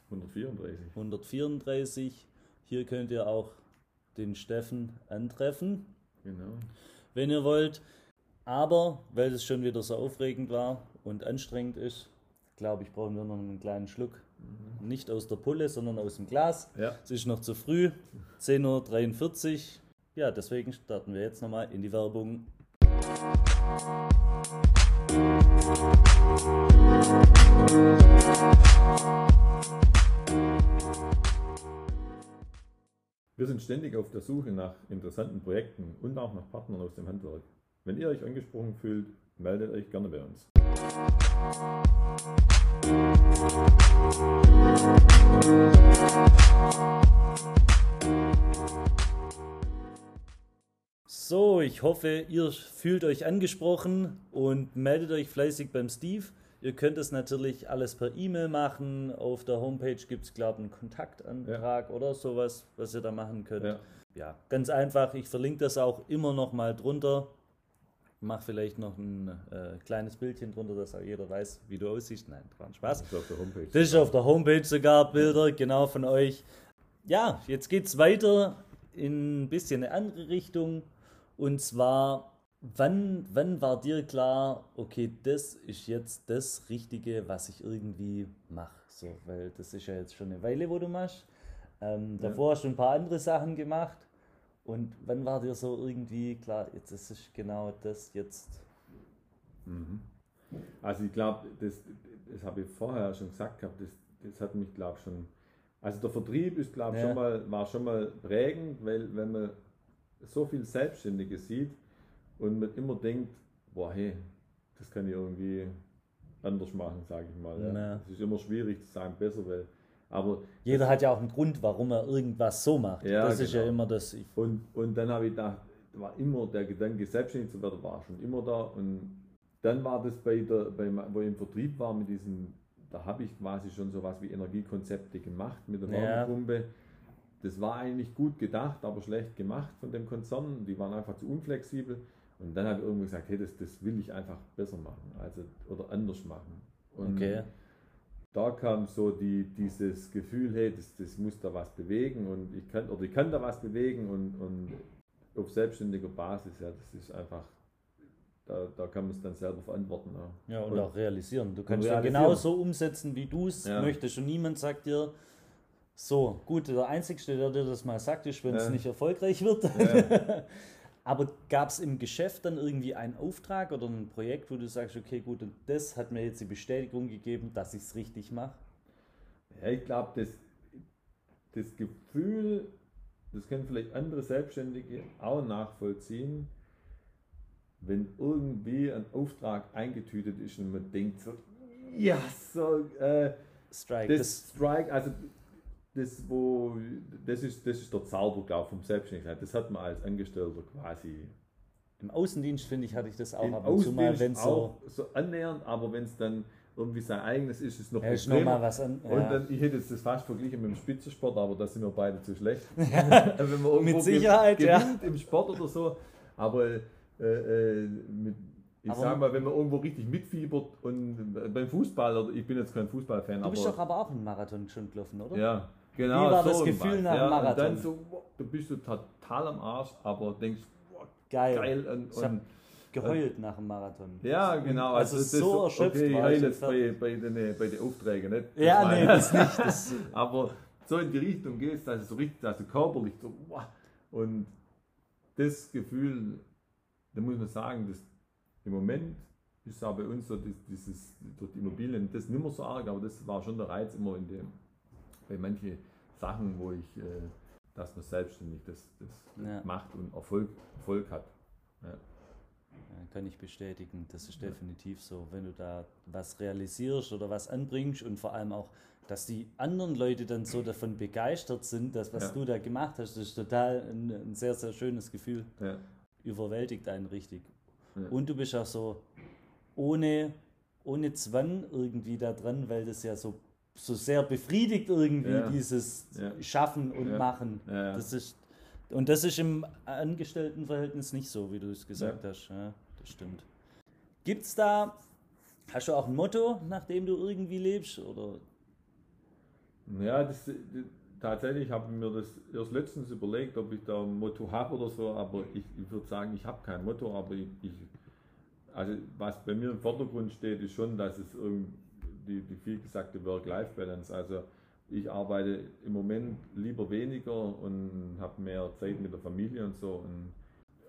134. 134. Hier könnt ihr auch den Steffen antreffen, Genau. wenn ihr wollt. Aber weil es schon wieder so aufregend war und anstrengend ist, glaube ich, brauchen wir noch einen kleinen Schluck. Nicht aus der Pulle, sondern aus dem Glas. Ja. Es ist noch zu früh, 10.43 Uhr. Ja, deswegen starten wir jetzt nochmal in die Werbung. Wir sind ständig auf der Suche nach interessanten Projekten und auch nach Partnern aus dem Handwerk. Wenn ihr euch angesprochen fühlt, meldet euch gerne bei uns. So, ich hoffe, ihr fühlt euch angesprochen und meldet euch fleißig beim Steve. Ihr könnt es natürlich alles per E-Mail machen. Auf der Homepage gibt es, glaube ich, einen Kontaktantrag oder sowas, was ihr da machen könnt. Ja. Ja, ganz einfach. Ich verlinke das auch immer noch mal drunter. Mach vielleicht noch ein äh, kleines Bildchen drunter, dass auch jeder weiß, wie du aussiehst. Nein, war ein Spaß. Das ist auf der Homepage. Das ist auf der Homepage sogar Bilder, genau von euch. Ja, jetzt geht es weiter in ein bisschen eine andere Richtung. Und zwar, wann, wann war dir klar, okay, das ist jetzt das Richtige, was ich irgendwie mache? So, weil das ist ja jetzt schon eine Weile, wo du machst. Ähm, Ja. davor hast du ein paar andere Sachen gemacht. Und wann war dir so irgendwie klar, jetzt das ist genau das jetzt? Mhm. Also ich glaube, das, das habe ich vorher schon gesagt gehabt, das, das hat mich glaube schon, also der Vertrieb ist glaube Ja. schon mal, war schon mal prägend, weil wenn man so viel Selbstständige sieht und man immer denkt, boah hey, das kann ich irgendwie anders machen, sage ich mal. Ja. Na. Es ist immer schwierig zu sagen, besser, weil, aber Jeder hat ja auch einen Grund, warum er irgendwas so macht. Ja, das ist ja genau. immer das. Und, und dann habe ich gedacht, war immer der Gedanke, selbstständig zu werden, war schon immer da. Und dann war das bei der, bei, wo ich im Vertrieb war mit diesem, da habe ich quasi schon sowas wie Energiekonzepte gemacht mit der Ja. Wärmepumpe. Das war eigentlich gut gedacht, aber schlecht gemacht von dem Konzern. Die waren einfach zu unflexibel. Und dann habe ich irgendwo gesagt, hey, das, das will ich einfach besser machen, also oder anders machen. Und okay. Da kam so die, dieses Gefühl, hey, das, das muss da was bewegen und ich kann, oder ich kann da was bewegen und, und auf selbstständiger Basis, ja, das ist einfach da, da kann man es dann selber verantworten. Ja, ja und, und, auch realisieren. Du kannst ja genau so umsetzen, wie du es ja. möchtest. Und niemand sagt dir, so, gut, der Einzige, der dir das mal sagt, ist, wenn es nicht erfolgreich wird. Aber gab es im Geschäft dann irgendwie einen Auftrag oder ein Projekt, wo du sagst, okay, gut, und das hat mir jetzt die Bestätigung gegeben, dass ich es richtig mache? Ja, ich glaube, das, das Gefühl, das können vielleicht andere Selbstständige auch nachvollziehen, wenn irgendwie ein Auftrag eingetütet ist und man denkt so, ja, so, äh, Strike. Das, das Strike, also das, wo, das, ist, das ist der Zauberglaub vom Selbstständigkeit. Das hat man als Angestellter quasi. Im Außendienst, finde ich, hatte ich das auch Im ab und zu mal, wenn so. so annähernd, aber wenn es dann irgendwie sein eigenes ist, ist es noch ja, ist noch mal was an, ja. Und dann, ich hätte jetzt das fast verglichen mit dem Spitzensport, aber da sind wir beide zu schlecht. Ja, wenn man mit Sicherheit, gewinnt ja. im Sport oder so, aber äh, äh, mit, ich aber sag mal, wenn man irgendwo richtig mitfiebert und beim Fußball, oder ich bin jetzt kein Fußballfan, Du bist doch aber auch einen Marathon schon gelaufen, oder? Ja, Genau, Wie war so das Gefühl nach dem Marathon? Und dann so, du bist du total am Arsch, aber denkst, wow, geil. geil und, ich und geheult nach dem Marathon. Ja, genau. Also, also so erschöpft okay, war ich jetzt bei, bei, den, bei den Aufträgen nicht. Das ja, nee, das nicht. Das aber so in die Richtung gehst, also so richtig, also körperlich so, wow. Und das Gefühl, da muss man sagen, dass im Moment ist auch bei uns so dieses, durch die Immobilien, das nicht mehr so arg, aber das war schon der Reiz immer in dem bei manchen Sachen, wo ich, äh, dass man selbstständig das, das ja. macht und Erfolg, Erfolg hat. Ja. Ja, kann ich bestätigen, das ist definitiv so. Wenn du da was realisierst oder was anbringst und vor allem auch, dass die anderen Leute dann so davon begeistert sind, dass was du da gemacht hast, das ist total ein, ein sehr, sehr schönes Gefühl. Überwältigt einen richtig. Und du bist auch so ohne, ohne Zwang irgendwie da dran, weil das ja so so sehr befriedigt irgendwie, ja. dieses ja. Schaffen und ja. Machen. Das ist, und das ist im Angestelltenverhältnis nicht so, wie du es gesagt hast. Ja, das stimmt. Gibt es da, hast du auch ein Motto, nach dem du irgendwie lebst? Oder? Ja, das, das tatsächlich habe ich mir das erst letztens überlegt, ob ich da ein Motto habe oder so, aber ich, ich würde sagen, ich habe kein Motto, aber ich, ich, also was bei mir im Vordergrund steht, ist schon, dass es irgendwie die, die viel gesagte Work-Life-Balance. Also ich arbeite im Moment lieber weniger und habe mehr Zeit mit der Familie und so. Und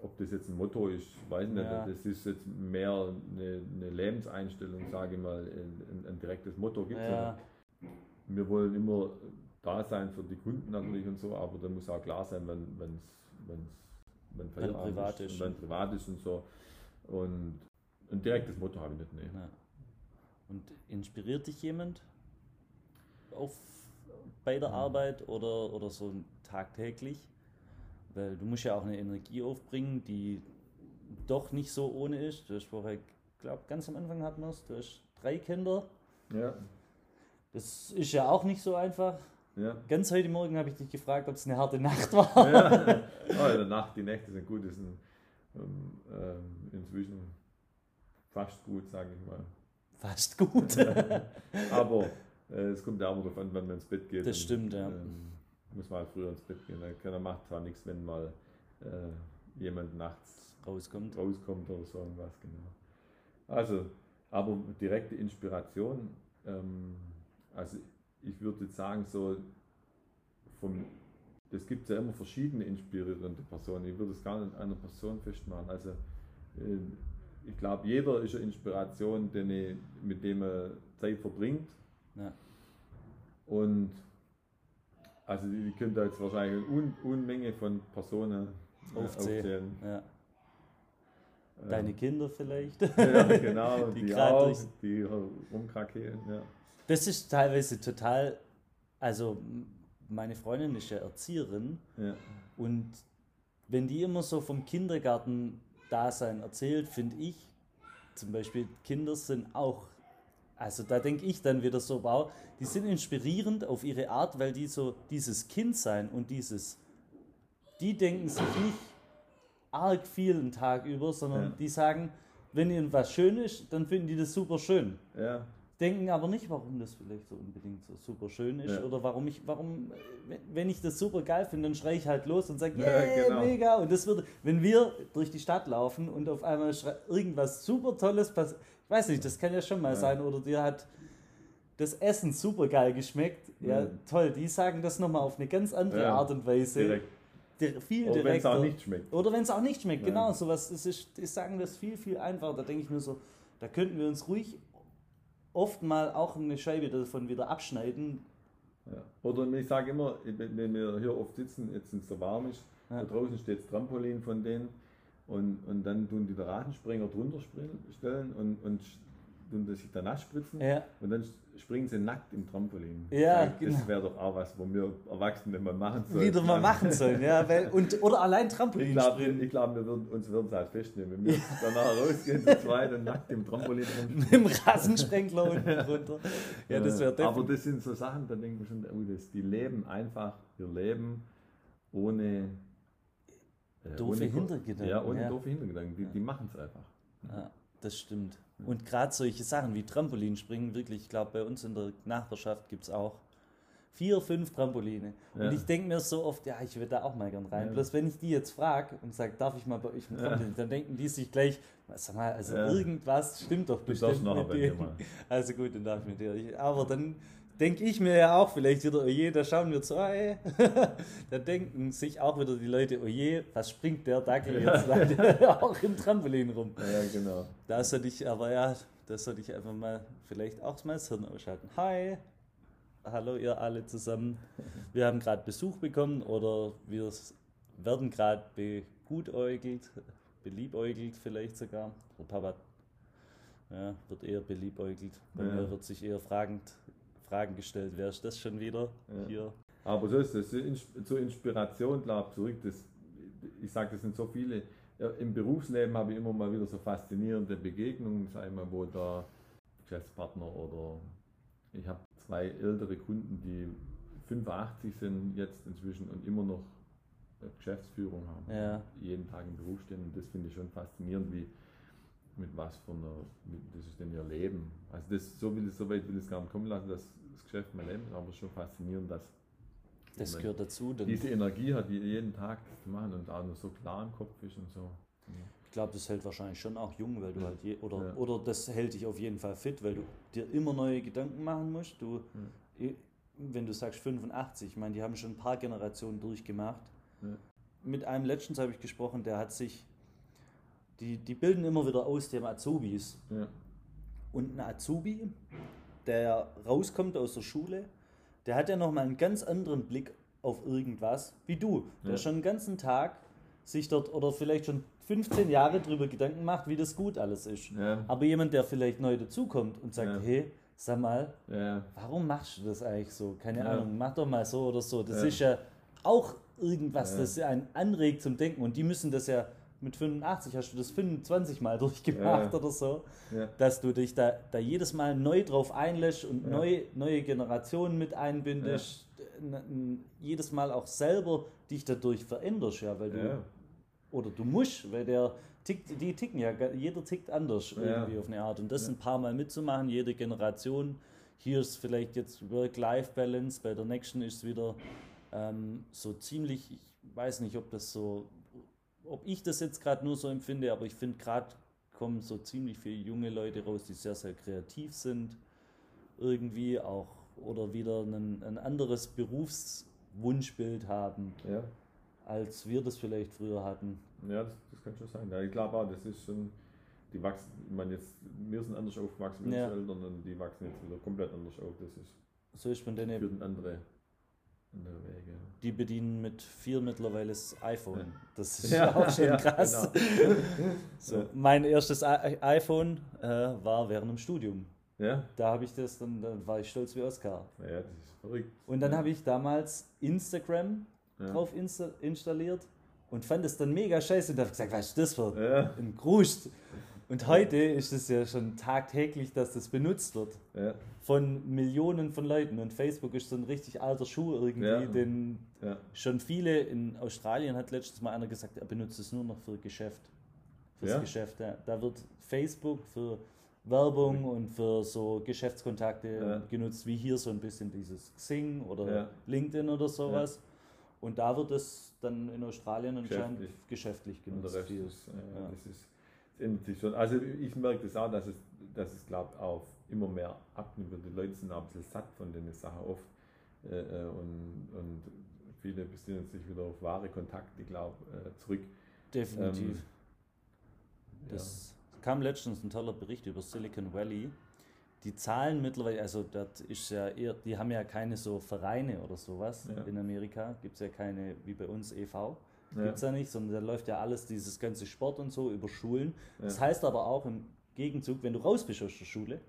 ob das jetzt ein Motto ist, weiß ich nicht. Ja. Das ist jetzt mehr eine, eine Lebenseinstellung, sage ich mal. Ein, ein direktes Motto gibt es ja. Wir wollen immer da sein für die Kunden natürlich und so, aber da muss auch klar sein, wenn es wenn privat ist, ist und wenn privat ist und so. Und ein direktes Motto habe ich nicht. Nee. Ja. Und inspiriert dich jemand auf, bei der mhm. Arbeit oder, oder so tagtäglich? Weil du musst ja auch eine Energie aufbringen, die doch nicht so ohne ist. Du hast vorher, glaube ganz am Anfang hatten wir es, du hast drei Kinder. Ja. Das ist ja auch nicht so einfach. Ja. Ganz heute Morgen habe ich dich gefragt, ob es eine harte Nacht war. Ja. Oh, in der Nacht, die Nächte sind gut, sind ähm, ähm, inzwischen fast gut, sage ich mal fast gut. aber äh, es kommt ja auch darauf an, wenn man ins Bett geht. Das stimmt, ja. Ähm, muss man halt früher ins Bett gehen. Keiner macht zwar nichts, wenn mal äh, jemand nachts rauskommt. rauskommt oder so irgendwas, genau. Also, aber direkte Inspiration, ähm, also ich würde jetzt sagen, so vom, das gibt ja immer verschiedene inspirierende Personen. Ich würde es gar nicht an einer Person festmachen. Also äh, ich glaube, jeder ist eine Inspiration, ich, mit dem er Zeit verbringt. Ja. Und also ich könnte jetzt wahrscheinlich eine Un Unmenge von Personen aufzählen. aufzählen. Ja. Deine ähm, Kinder vielleicht? Ja, genau, die, die auch, die rumkrakehlen, ja. Das ist teilweise total, also meine Freundin ist ja Erzieherin ja. und wenn die immer so vom Kindergarten Dasein erzählt, finde ich. Zum Beispiel Kinder sind auch, also da denke ich dann wieder so, wow, die sind inspirierend auf ihre Art, weil die so dieses Kind sein und dieses, die denken sich nicht arg viel einen Tag über, sondern ja. die sagen, wenn ihnen was schön ist, dann finden die das super schön. Ja. Denken aber nicht, warum das vielleicht so unbedingt so super schön ist Ja. oder warum ich, warum, wenn- ich das super geil finde, dann schreie ich halt los und sage, Ja, yeah, genau. mega. Und das würde, wenn wir durch die Stadt laufen und auf einmal irgendwas super Tolles passiert, ich weiß nicht, das kann ja schon mal Ja. sein, oder dir hat das Essen super geil geschmeckt. Ja, Mhm. toll, die sagen das nochmal auf eine ganz andere Ja, Art und Weise. Direkt. Dir- Viel Oder wenn es auch nicht schmeckt. Oder wenn es auch nicht schmeckt, Ja. genau. Sowas, das ist, die sagen das viel, viel einfacher. Da denke ich mir so, da könnten wir uns ruhig oft mal auch eine Scheibe davon wieder abschneiden. Ja. Oder ich sage immer, wenn wir hier oft sitzen, jetzt wenn es so warm ist, Ja. da draußen steht das Trampolin von denen und, und dann tun die den Ratenspringer drunter stellen und, und tun das sich da nass spritzen Ja, und dann springen sie nackt im Trampolin. Ja, ich, genau. Das wäre doch auch was, wo wir Erwachsene mal machen sollten. wieder mal machen sollen. Ja, weil, und, oder allein Ich Trampolin glaube, springen. ich glaub, wir würden, uns würden es halt festnehmen. Wenn wir danach rausgehen, zu zweit und nackt im Trampolin rumspringen. Mit dem Rasensprengler unten drunter. Ja, das wäre Äh, Aber das sind so Sachen, da denken wir schon, oh, das, die leben einfach ihr Leben ohne. äh, Doofe ohne, Hintergedanken, Ja, ohne ja. doofe Hintergedanken. Die, die machen es einfach. Ja, das stimmt. Und gerade solche Sachen wie Trampolinspringen, wirklich, ich glaube, bei uns in der Nachbarschaft gibt es auch vier, fünf Trampoline. Ja. Und ich denke mir so oft, ja, ich würde da auch mal gern rein. Ja. Bloß wenn ich die jetzt frage und sage, darf ich mal bei euch ein Ja. Trampolin, dann denken die sich gleich, sag mal, also Ja. irgendwas stimmt doch Du bestimmt darfst nachher mit denen. mal. Also gut, dann darf ich mit dir. Aber dann denke ich mir ja auch vielleicht wieder, oje, da schauen wir zu, ey. da denken sich auch wieder die Leute, oje, was springt der Dackel jetzt da auch im Trampolin rum. Ja, genau. Da sollte ich, aber ja, da sollte ich einfach mal vielleicht auch mal das Hirn ausschalten. Hi, hallo ihr alle zusammen. Wir haben gerade Besuch bekommen oder wir werden gerade begutäugelt, beliebäugelt vielleicht sogar. Der Papa ja, wird eher beliebäugelt. Bei Ja. mir wird sich eher fragend, Fragen gestellt, wer ist das schon wieder Ja. hier? Aber so ist es. Zur Inspiration, glaube ich, zurück. Das, ich sage, das sind so viele. Im Berufsleben habe ich immer mal wieder so faszinierende Begegnungen, sei mal, wo der Geschäftspartner oder ich habe zwei ältere Kunden, die 85 sind jetzt inzwischen und immer noch Geschäftsführung haben. Ja. Jeden Tag im Beruf stehen und das finde ich schon faszinierend, wie mit was von einer, mit, das ist denn ihr Leben. Also das, so, will, so weit will ich es gar nicht kommen lassen, dass das Geschäft mein Leben ist, aber schon faszinierend, dass Das gehört dazu. Diese Energie hat, die jeden Tag das zu machen und auch noch so klar im Kopf ist und so. Ich glaube, das hält wahrscheinlich schon auch jung, weil du Ja. halt je, oder, Ja. oder das hält dich auf jeden Fall fit, weil du dir immer neue Gedanken machen musst. Du, i- wenn du sagst 85, ich meine, die haben schon ein paar Generationen durchgemacht. Ja. Mit einem letztens habe ich gesprochen, der hat sich, die, die bilden immer wieder aus dem Azubis. Ja. Und ein Azubi, der rauskommt aus der Schule, der hat ja nochmal einen ganz anderen Blick auf irgendwas, wie du, der Ja. schon den ganzen Tag sich dort oder vielleicht schon 15 Jahre drüber Gedanken macht, wie das gut alles ist. Ja. Aber jemand, der vielleicht neu dazukommt und sagt, Ja. hey, sag mal, warum machst du das eigentlich so? Keine. Ahnung, mach doch mal so oder so. Das ist ja auch irgendwas, Ja. das einen anregt zum Denken. Und die müssen das ja mit 85, hast du das 25 Mal durchgemacht Ja. oder so, Ja. dass du dich da, da jedes Mal neu drauf einlässt und Ja. neu, neue Generationen mit einbindest. N- jedes Mal auch selber dich dadurch veränderst, ja, weil du, oder du musst, weil der tickt, die ticken ja, jeder tickt anders irgendwie auf eine Art. Und das ein paar Mal mitzumachen, jede Generation. Hier ist vielleicht jetzt Work-Life-Balance, bei der nächsten ist es wieder ähm, so ziemlich, ich weiß nicht, ob das so, ob ich das jetzt gerade nur so empfinde, aber ich finde gerade kommen so ziemlich viele junge Leute raus, die sehr, sehr kreativ sind, irgendwie auch oder wieder ein, ein anderes Berufswunschbild haben, Ja. als wir das vielleicht früher hatten. Ja, das, das kann schon sein. Ja, glaube auch, das ist schon, die wachsen, ich meine jetzt, wir sind anders aufgewachsen wie Ja. Eltern und die wachsen jetzt wieder komplett anders auf. Das ist, So ist man denn führt in andere, andere Wege. Die bedienen mit vier mittlerweile das iPhone. Ja. Das ist Ja, auch schon ja, krass. So, Ja. Mein erstes I iPhone äh, war während dem Studium. Ja? Da habe ich das, dann, dann war ich stolz wie Oscar. Ja, das ist verrückt. Und dann ja. habe ich damals Instagram ja. drauf insta installiert und fand es dann mega scheiße und habe gesagt, was ist das für Ja, ein Gruscht? Und heute ist es ja schon tagtäglich, dass das benutzt wird ja, von Millionen von Leuten. Und Facebook ist so ein richtig alter Schuh irgendwie, Ja. den ja. Schon viele in Australien hat letztens mal einer gesagt, er benutzt es nur noch für Geschäft. Fürs? Geschäft. Da wird Facebook für Werbung und für so Geschäftskontakte genutzt, wie hier so ein bisschen dieses Xing oder. LinkedIn oder sowas. Und da wird es dann in Australien anscheinend Geschäftlich. geschäftlich Und genutzt. der Rest ist, äh, das ist, das ändert sich schon. Also ich merke das auch, dass es, dass es glaube auch immer mehr abnimmt und die Leute sind auch ein bisschen satt von den Sachen oft. Äh, äh, und, und viele besinnen sich wieder auf wahre Kontakte, glaube äh, zurück. Definitiv. Ähm, Das kam letztens ein toller Bericht über Silicon Valley. Die Zahlen mittlerweile, also das ist ja eher, die haben ja keine so Vereine oder sowas Ja. in Amerika. Gibt es ja keine, wie bei uns e.V. Ja. Gibt es ja nicht, sondern da läuft ja alles, dieses ganze Sport und so über Schulen. Das Ja. heißt aber auch im Gegenzug, wenn du raus bist aus der Schule,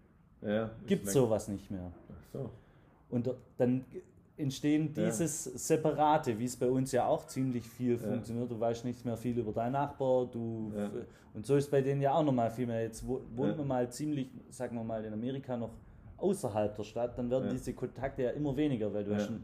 Ja, ja, gibt es sowas nicht mehr. Ach so. Und dann entstehen Ja. dieses Separate, wie es bei uns ja auch ziemlich viel Ja. funktioniert. Du weißt nicht mehr viel über deinen Nachbar, du Ja. und so ist bei denen ja auch nochmal viel mehr. Jetzt wo- wohnt Ja. man mal ziemlich, sagen wir mal, in Amerika noch außerhalb der Stadt, dann werden Ja. diese Kontakte ja immer weniger, weil du Ja. hast ein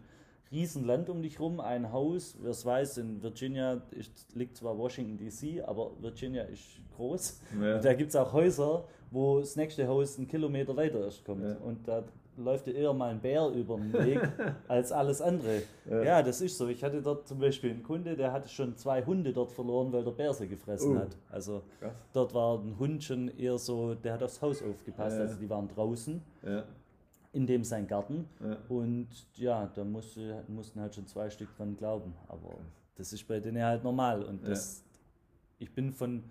riesen Land um dich rum, ein Haus, wer es weiß, in Virginia ist, liegt zwar Washington DC, aber Virginia ist groß. Ja. Und da gibt es auch Häuser, wo das nächste Haus einen Kilometer weiter erst kommt. Ja. Und da läuft dir eher mal ein Bär über den Weg als alles andere. Ja. Ja. das ist so. Ich hatte dort zum Beispiel einen Kunde, der hatte schon zwei Hunde dort verloren, weil der Bär sie gefressen Oh. hat. Also Krass. dort war ein Hund schon eher so, der hat aufs Haus aufgepasst. Also die waren draußen. In dem sein Garten. Ja. Und ja, da musste, mussten halt schon zwei Stück dran glauben. Aber das ist bei denen halt normal. Und das, ich bin von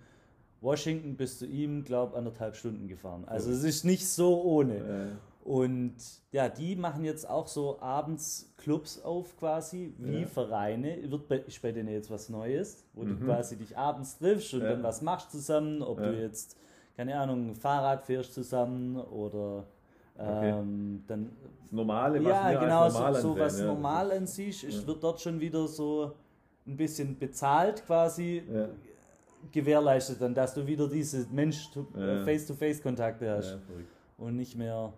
Washington bis zu ihm, glaube anderthalb Stunden gefahren. Also es ist nicht so ohne. Und ja, die machen jetzt auch so abends Clubs auf quasi, wie Ja. Vereine. Wird bei, ist bei denen jetzt was Neues, wo du Mhm. quasi dich abends triffst und Ja. dann was machst zusammen, ob Ja. du jetzt, keine Ahnung, Fahrrad fährst zusammen oder Okay. ähm, dann das Normale, was ja, wir genau, so, normal so ansehen, was ja. normal ansiehst, ist, Ja. wird dort schon wieder so ein bisschen bezahlt quasi Ja. gewährleistet, dann dass du wieder diese Mensch Ja. Face-to-Face-Kontakte hast Ja, und nicht mehr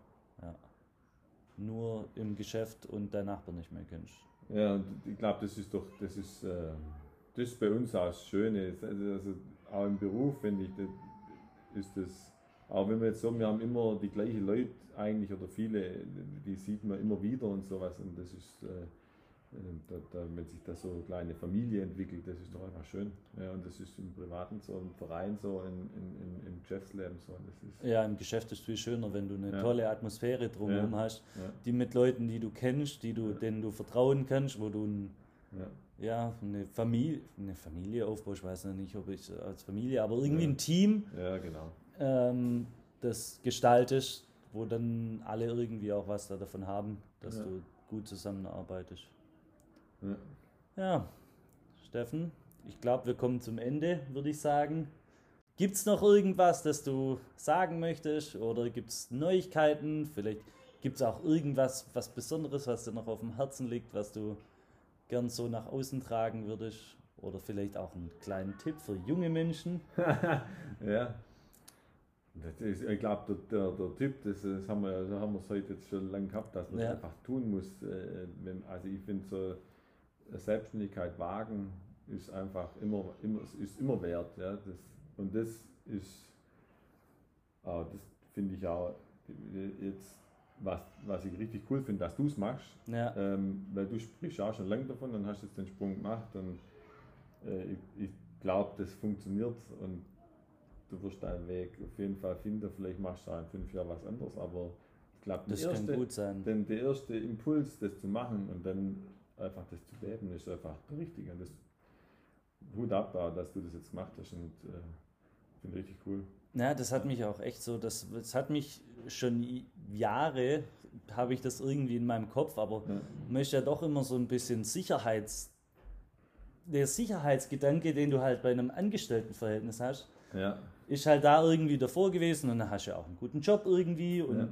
nur im Geschäft und deinen Nachbarn nicht mehr kennst. Ja, und ich glaube, das ist doch, das ist, äh, das ist bei uns auch das Schöne. Also, also auch im Beruf, finde ich, das, ist das, auch wenn wir jetzt so, wir haben immer die gleichen Leute eigentlich oder viele, die sieht man immer wieder und sowas und das ist, äh, äh, da, da, wenn sich da so eine kleine Familie entwickelt, das ist doch einfach schön. Ja, und das ist im Privaten so, im Verein so, in, in, in, im Geschäftsleben so. Das ist, Ja, im Geschäft ist es viel schöner, wenn du eine Ja. tolle Atmosphäre drumherum Ja. hast, die mit Leuten, die du kennst, die du, denen du vertrauen kannst, wo du ein ja, eine Familie, eine Familie aufbaust, ich weiß noch nicht, ob ich als Familie, aber irgendwie ein Team, ja, genau. ähm, das gestaltest, wo dann alle irgendwie auch was da davon haben, dass Ja. du gut zusammenarbeitest. Ja. Ja, Steffen, ich glaube, wir kommen zum Ende, würde ich sagen. Gibt es noch irgendwas, das du sagen möchtest oder gibt es Neuigkeiten? Vielleicht gibt es auch irgendwas, was Besonderes, was dir noch auf dem Herzen liegt, was du gern so nach außen tragen würdest? Oder vielleicht auch einen kleinen Tipp für junge Menschen? Ja. Das ist, ich glaube, der, der, der Tipp, das, das haben wir das haben wir heute jetzt schon lange gehabt, dass man Ja. es einfach tun muss. äh, also ich finde so eine Selbstständigkeit wagen ist einfach immer, immer, ist immer wert. Ja? Das, und das ist, ah, das finde ich auch jetzt, was, was ich richtig cool finde, dass du es machst. Ja, Ähm, weil du sprichst auch schon lange davon, dann hast du jetzt den Sprung gemacht und äh, ich, ich glaube, das funktioniert und du wirst deinen Weg auf jeden Fall finden. Vielleicht machst du in fünf Jahren was anderes, aber ich glaube, das der, kann erste- gut sein. denn der erste Impuls, das zu machen und dann einfach das zu leben, ist einfach der richtige. Und das Hut ab, da, dass du das jetzt gemacht hast und äh, finde richtig cool. Ja, das hat mich auch echt so, das, das hat mich schon Jahre, habe ich das irgendwie in meinem Kopf, aber Ja. man ist ja doch immer so ein bisschen Sicherheits, der Sicherheitsgedanke, den du halt bei einem Angestelltenverhältnis hast, Ja, ist halt da irgendwie davor gewesen und dann hast du ja auch einen guten Job irgendwie und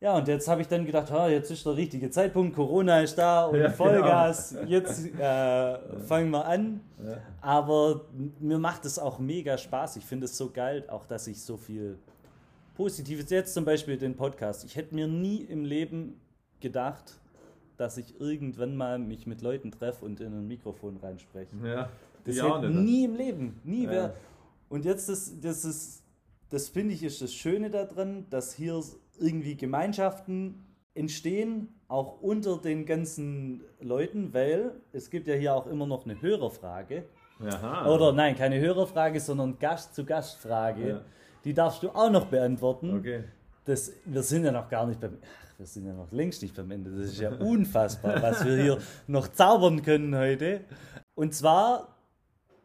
ja, und jetzt habe ich dann gedacht, ha, jetzt ist der richtige Zeitpunkt, Corona ist da und Ja, Vollgas, jetzt äh, fangen wir an. ja, Aber mir macht es auch mega Spaß. Ich finde es so geil, auch dass ich so viel Positives, jetzt zum Beispiel den Podcast. Ich hätte mir nie im Leben gedacht, dass ich irgendwann mal mich mit Leuten treffe und in ein Mikrofon reinspreche. ja. Das hätte nicht. nie im Leben, nie Ja. wär. Und jetzt das, das ist das finde ich ist das Schöne daran, dass hier irgendwie Gemeinschaften entstehen, auch unter den ganzen Leuten, weil es gibt ja hier auch immer noch eine Hörerfrage. Aha. Oder nein, keine Hörerfrage, sondern Gast-zu-Gast-Frage. Ja. Die darfst du auch noch beantworten. Okay. Das, wir sind ja noch gar nicht beim. Ach, wir sind ja noch längst nicht beim Ende. Das ist ja unfassbar, was wir hier noch zaubern können heute. Und zwar,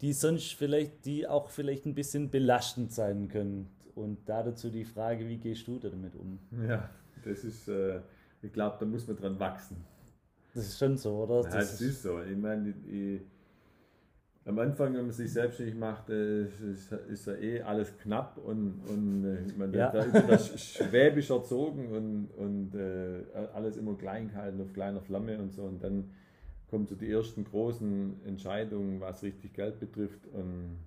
die sonst vielleicht, die auch vielleicht ein bisschen belastend sein können. Und dazu die Frage, wie gehst du damit um? Ja, das ist, äh, ich glaube, da muss man dran wachsen. Das ist schon so, oder? Ja, das, ist, ist so. Ich meine, ich, am Anfang, wenn man sich selbstständig macht, äh, ist, ist ja eh alles knapp und, und äh, man ja. da ist das schwäbisch erzogen und, und äh, alles immer klein gehalten auf kleiner Flamme und so. Und dann kommen so die ersten großen Entscheidungen, was richtig Geld betrifft. Und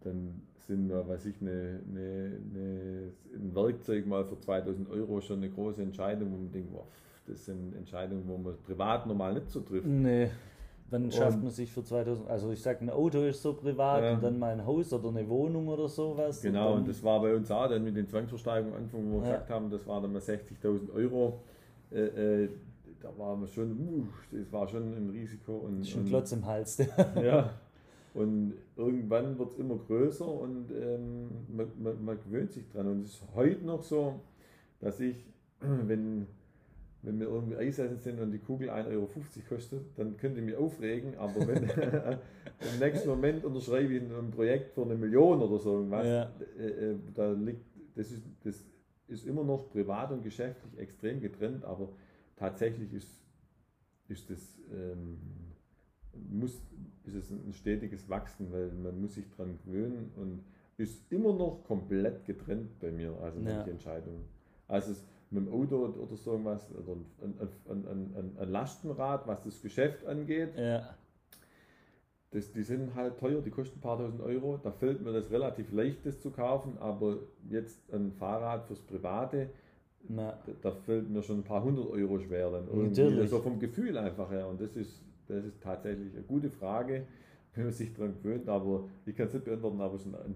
dann sind da, weiß ich, eine, eine, eine, ein Werkzeug mal für 2000 Euro schon eine große Entscheidung, wo man denkt, wow, das sind Entscheidungen, wo man privat normal nicht so trifft. Nee. Dann schafft man sich für 2000, also ich sage, ein Auto ist so privat ja. und dann mal ein Haus oder eine Wohnung oder sowas. Genau, und, und das war bei uns auch dann mit den Zwangsversteigerungen Anfang, wo wir ja. gesagt haben, das war dann mal 60.000 Euro. Äh, äh, da waren wir schon, uh, das war schon ein Risiko. Und, schon Klotz im Hals. ja, und irgendwann wird es immer größer und ähm, man, man, man gewöhnt sich dran. Und es ist heute noch so, dass ich, wenn wenn wir irgendwie Eisessen sind und die Kugel 1,50 Euro kostet, dann könnt ihr mich aufregen, aber wenn im nächsten Moment unterschreibe ich ein Projekt für eine Million oder so irgendwas, ja. äh, äh, da liegt, das ist, das ist immer noch privat und geschäftlich extrem getrennt, aber tatsächlich ist, ist das ähm, muss, ist es ein stetiges Wachsen, weil man muss sich daran gewöhnen und ist immer noch komplett getrennt bei mir, also ja. manche Entscheidungen. Also es, mit dem Auto oder so irgendwas, oder ein, ein, ein, ein, Lastenrad, was das Geschäft angeht. Ja. Das, die sind halt teuer, die kosten ein paar tausend Euro. Da fällt mir das relativ leicht, das zu kaufen, aber jetzt ein Fahrrad fürs Private, da, da, fällt mir schon ein paar hundert Euro schwer dann. Irgendwie. Also vom Gefühl einfach her. Und das ist, das ist tatsächlich eine gute Frage, wenn man sich daran gewöhnt, aber ich kann es nicht beantworten, aber es ist ein,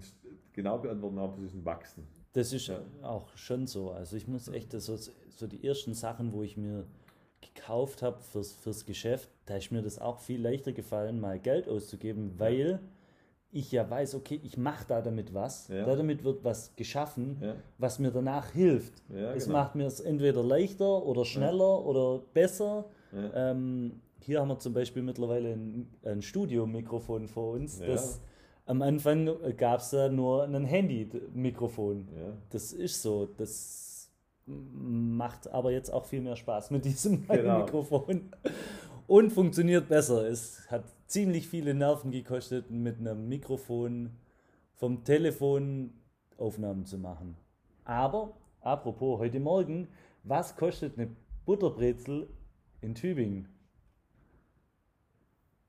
genau beantworten, aber es ist ein Wachsen. Das ist ja. auch schon so. Also ich muss echt, so, so die ersten Sachen, wo ich mir gekauft habe fürs, fürs Geschäft, da ist mir das auch viel leichter gefallen, mal Geld auszugeben, weil ich ja weiß, okay, ich mache da damit was, ja. da damit wird was geschaffen, ja. was mir danach hilft. Ja, es genau. macht mir es entweder leichter oder schneller oder besser. Ähm, hier haben wir zum Beispiel mittlerweile ein, ein Studiomikrofon vor uns, das am Anfang gab es da nur ein Handy-Mikrofon. Das ist so. Das macht aber jetzt auch viel mehr Spaß mit diesem genau. Mikrofon. Und funktioniert besser. Es hat ziemlich viele Nerven gekostet, mit einem Mikrofon vom Telefon Aufnahmen zu machen. Aber, apropos, heute Morgen, was kostet eine Butterbrezel in Tübingen?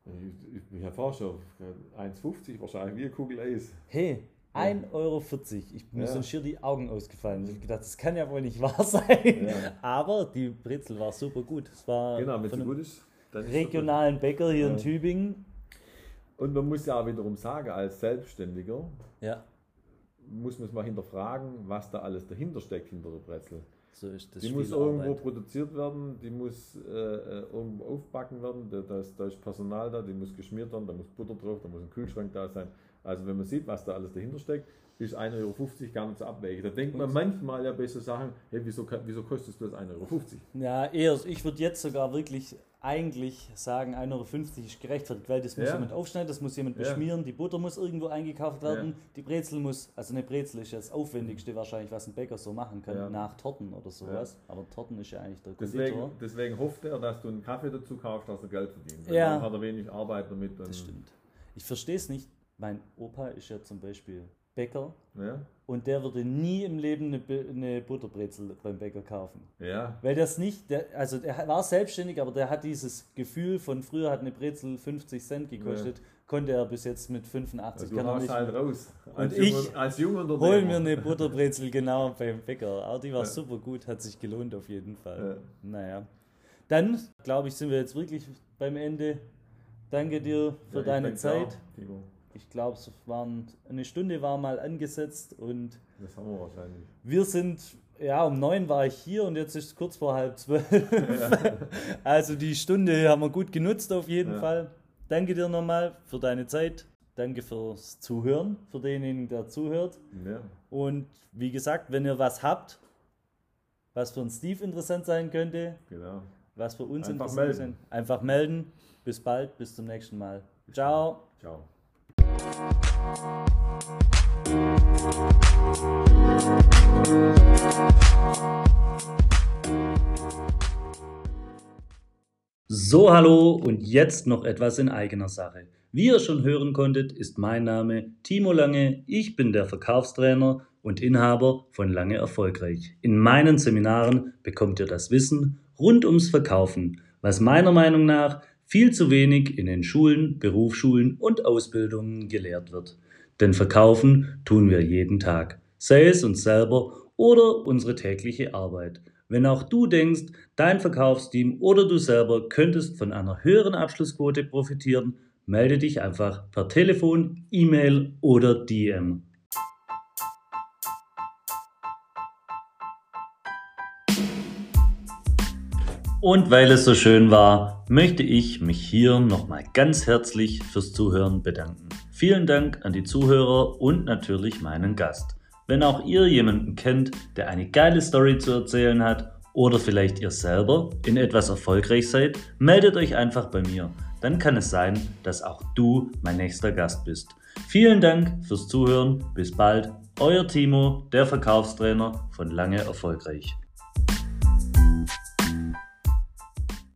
Ich, ich, ich schon 1,50 wahrscheinlich, wie eine Kugel Eis. Hey, 1,40 Euro. Ich, mir ja. sind schier die Augen ausgefallen. Ich habe gedacht, das kann ja wohl nicht wahr sein. Ja. Aber die Brezel war super gut. Es war genau, wenn sie gut ist. Regionalen Bäcker hier ja. in Tübingen. Und man muss ja auch wiederum sagen, als Selbstständiger ja. muss man es mal hinterfragen, was da alles dahinter steckt hinter der Brezel. So die muss irgendwo produziert werden, die muss äh, äh, irgendwo aufbacken werden, da, da, ist, da ist Personal da, die muss geschmiert werden, da muss Butter drauf, da muss ein Kühlschrank da sein. Also wenn man sieht, was da alles dahinter steckt, ist 1,50 Euro gar nicht so abwegig. Da denkt man manchmal ja bei so Sachen, hey, wieso, wieso kostest du das 1,50 Euro? Ja, eher, ich würde jetzt sogar wirklich eigentlich sagen, 1,50 Euro ist gerechtfertigt, weil das muss ja. jemand aufschneiden, das muss jemand beschmieren, ja. die Butter muss irgendwo eingekauft werden, ja. die Brezel muss, also eine Brezel ist das Aufwendigste wahrscheinlich, was ein Bäcker so machen kann, nach Torten oder sowas. Aber Torten ist ja eigentlich der deswegen, deswegen hofft er, dass du einen Kaffee dazu kaufst, dass er Geld verdient. Ja. Dann hat er wenig Arbeit damit. das stimmt. Ich verstehe es nicht. Mein Opa ist ja zum Beispiel Bäcker Ja? und der würde nie im Leben eine, eine Butterbrezel beim Bäcker kaufen. Ja. Weil das nicht, der, also er war selbstständig, aber der hat dieses Gefühl von früher hat eine Brezel 50 Cent gekostet, konnte er bis jetzt mit 85 Also kann du nicht. halt raus. Als ich junger, als. Hol mir eine Butterbrezel genau beim Bäcker. Aber die war Ja. super gut, hat sich gelohnt auf jeden Fall. Ja. Naja. Dann, glaube ich, sind wir jetzt wirklich beim Ende. Danke dir für Ja, ich deine Zeit. auch. Ich glaube, es waren eine Stunde war mal angesetzt und Das haben wir wahrscheinlich. wir sind, ja, um neun war ich hier und jetzt ist es kurz vor halb zwölf. Also die Stunde haben wir gut genutzt auf jeden Ja. Fall. Danke dir nochmal für deine Zeit. Danke fürs Zuhören, für denjenigen, der zuhört. Ja. Und wie gesagt, wenn ihr was habt, was für einen Steve interessant sein könnte, Genau. was für uns Einfach interessant melden. sein, einfach melden. Bis bald, bis zum nächsten Mal. Ciao. Ciao. So, hallo und jetzt noch etwas in eigener Sache. Wie ihr schon hören konntet, ist mein Name Timo Lange. Ich bin der Verkaufstrainer und Inhaber von Lange Erfolgreich. In meinen Seminaren bekommt ihr das Wissen rund ums Verkaufen, was meiner Meinung nach viel zu wenig in den Schulen, Berufsschulen und Ausbildungen gelehrt wird. Denn verkaufen tun wir jeden Tag, sei es uns selber oder unsere tägliche Arbeit. Wenn auch du denkst, dein Verkaufsteam oder du selber könntest von einer höheren Abschlussquote profitieren, melde dich einfach per Telefon, E-Mail oder DM. Und weil es so schön war, möchte ich mich hier nochmal ganz herzlich fürs Zuhören bedanken. Vielen Dank an die Zuhörer und natürlich meinen Gast. Wenn auch ihr jemanden kennt, der eine geile Story zu erzählen hat oder vielleicht ihr selber in etwas erfolgreich seid, meldet euch einfach bei mir. Dann kann es sein, dass auch du mein nächster Gast bist. Vielen Dank fürs Zuhören. Bis bald. Euer Timo, der Verkaufstrainer von Lange Erfolgreich.